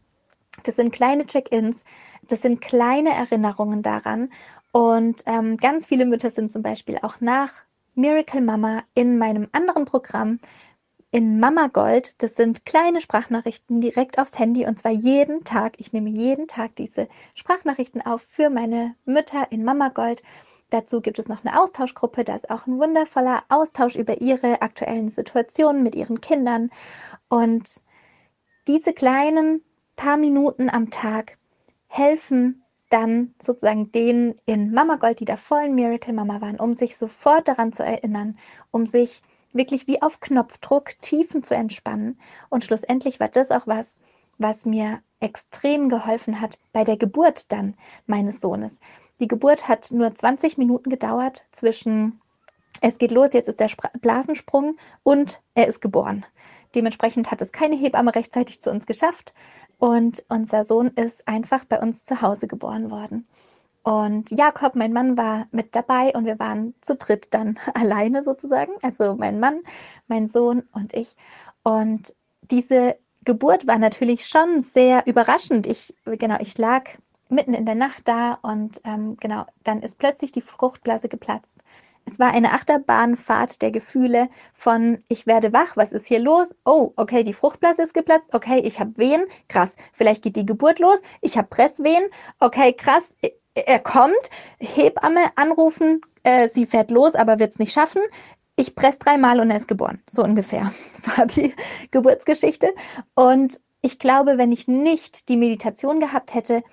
Das sind kleine Check-ins, das sind kleine Erinnerungen daran. Und ähm, ganz viele Mütter sind zum Beispiel auch nach Miracle Mama in meinem anderen Programm in Mama Gold. Das sind kleine Sprachnachrichten direkt aufs Handy und zwar jeden Tag. Ich nehme jeden Tag diese Sprachnachrichten auf für meine Mütter in Mama Gold. Dazu gibt es noch eine Austauschgruppe. Da ist auch ein wundervoller Austausch über ihre aktuellen Situationen mit ihren Kindern. Und diese kleinen paar Minuten am Tag helfen dann sozusagen denen in Mama Gold, die da voll in Miracle Mama waren, um sich sofort daran zu erinnern, um sich wirklich wie auf Knopfdruck Tiefen zu entspannen. Und schlussendlich war das auch was, was mir extrem geholfen hat bei der Geburt dann meines Sohnes. Die Geburt hat nur 20 Minuten gedauert zwischen es geht los, jetzt ist der Blasensprung und er ist geboren. Dementsprechend hat es keine Hebamme rechtzeitig zu uns geschafft und unser Sohn ist einfach bei uns zu Hause geboren worden. Und Jakob, mein Mann, war mit dabei und wir waren zu dritt dann alleine sozusagen. Also mein Mann, mein Sohn und ich. Und diese Geburt war natürlich schon sehr überraschend. Ich, genau, ich lag mitten in der Nacht da und ähm, genau, dann ist plötzlich die Fruchtblase geplatzt. Es war eine Achterbahnfahrt der Gefühle von ich werde wach, was ist hier los? Oh, okay, die Fruchtblase ist geplatzt. Okay, ich habe Wehen. Krass, vielleicht geht die Geburt los. Ich habe Presswehen. Okay, krass, er kommt. Hebamme anrufen, äh, sie fährt los, aber wird es nicht schaffen. Ich presse dreimal und er ist geboren. So ungefähr war die Geburtsgeschichte. Und ich glaube, wenn ich nicht die Meditation gehabt hätte,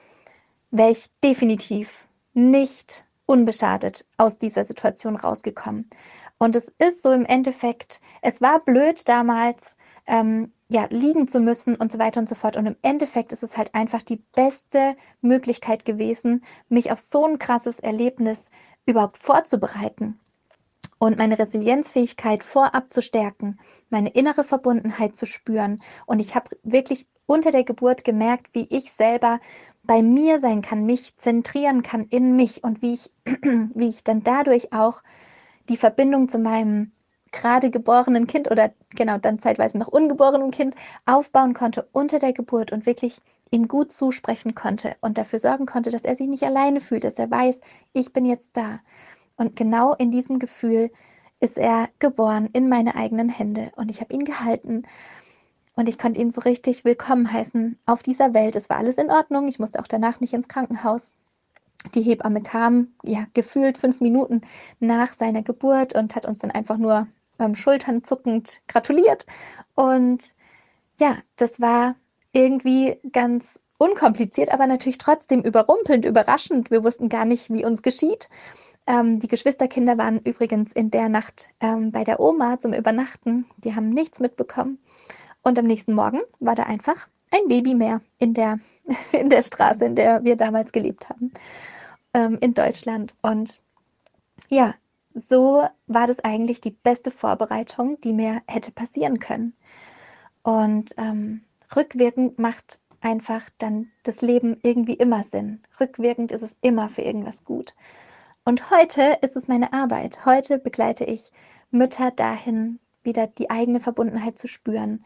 wäre ich definitiv nicht unbeschadet aus dieser Situation rausgekommen. Und es ist so im Endeffekt, es war blöd damals, ähm, ja, liegen zu müssen und so weiter und so fort. Und im Endeffekt ist es halt einfach die beste Möglichkeit gewesen, mich auf so ein krasses Erlebnis überhaupt vorzubereiten und meine Resilienzfähigkeit vorab zu stärken, meine innere Verbundenheit zu spüren. Und ich habe wirklich unter der Geburt gemerkt, wie ich selber bei mir sein kann, mich zentrieren kann in mich und wie ich, wie ich dann dadurch auch die Verbindung zu meinem gerade geborenen Kind oder genau dann zeitweise noch ungeborenen Kind aufbauen konnte unter der Geburt und wirklich ihm gut zusprechen konnte und dafür sorgen konnte, dass er sich nicht alleine fühlt, dass er weiß, ich bin jetzt da. Und genau in diesem Gefühl ist er geboren in meine eigenen Hände und ich habe ihn gehalten und ich konnte ihn so richtig willkommen heißen auf dieser Welt. Es war alles in Ordnung. Ich musste auch danach nicht ins Krankenhaus. Die Hebamme kam, ja, gefühlt fünf Minuten nach seiner Geburt und hat uns dann einfach nur beim Schultern zuckend gratuliert. Und ja, das war irgendwie ganz unkompliziert, aber natürlich trotzdem überrumpelnd, überraschend. Wir wussten gar nicht, wie uns geschieht. Ähm, die Geschwisterkinder waren übrigens in der Nacht ähm, bei der Oma zum Übernachten. Die haben nichts mitbekommen. Und am nächsten Morgen war da einfach ein Baby mehr in der, in der Straße, in der wir damals gelebt haben, ähm, in Deutschland. Und ja, so war das eigentlich die beste Vorbereitung, die mir hätte passieren können. Und ähm, rückwirkend macht einfach dann das Leben irgendwie immer Sinn. Rückwirkend ist es immer für irgendwas gut. Und heute ist es meine Arbeit. Heute begleite ich Mütter dahin, wieder die eigene Verbundenheit zu spüren,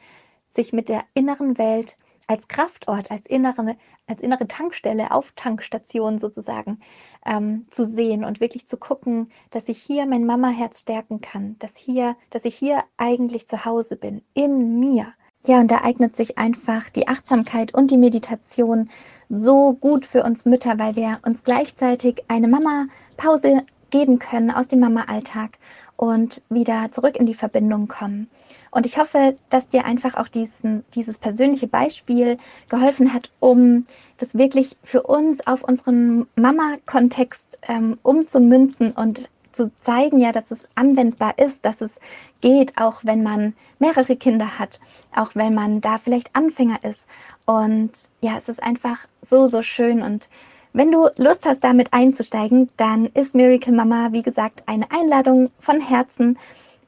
sich mit der inneren Welt als Kraftort, als innere, als innere Tankstelle, auf Tankstation sozusagen ähm, zu sehen und wirklich zu gucken, dass ich hier mein Mama-Herz stärken kann, dass hier, dass ich hier eigentlich zu Hause bin, in mir. Ja, und da eignet sich einfach die Achtsamkeit und die Meditation so gut für uns Mütter, weil wir uns gleichzeitig eine Mama-Pause geben können aus dem Mama-Alltag und wieder zurück in die Verbindung kommen. Und ich hoffe, dass dir einfach auch diesen, dieses persönliche Beispiel geholfen hat, um das wirklich für uns auf unseren Mama-Kontext ähm, umzumünzen und zu zeigen, ja, dass es anwendbar ist, dass es geht, auch wenn man mehrere Kinder hat, auch wenn man da vielleicht Anfänger ist. Und ja, es ist einfach so, so schön. Und wenn du Lust hast, damit einzusteigen, dann ist Miracle Mama, wie gesagt, eine Einladung von Herzen.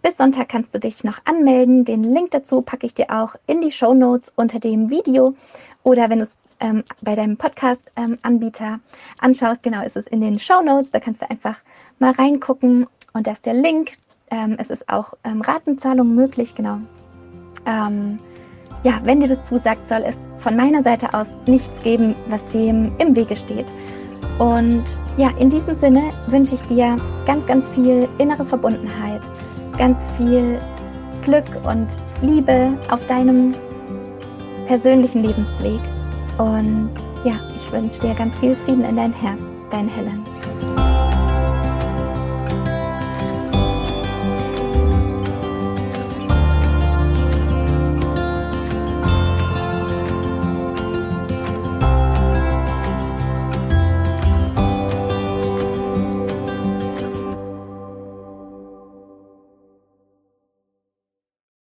Bis Sonntag kannst du dich noch anmelden. Den Link dazu packe ich dir auch in die Show Notes unter dem Video. Oder wenn du es ähm, bei deinem Podcast-Anbieter ähm, anschaust, genau, ist es in den Show Notes. Da kannst du einfach mal reingucken und da ist der Link. Ähm, es ist auch ähm, Ratenzahlung möglich, genau. Ähm, ja, wenn dir das zusagt, soll es von meiner Seite aus nichts geben, was dem im Wege steht. Und ja, in diesem Sinne wünsche ich dir ganz, ganz viel innere Verbundenheit, ganz viel Glück und Liebe auf deinem persönlichen Lebensweg. Und ja, ich wünsche dir ganz viel Frieden in dein Herz, dein Helen.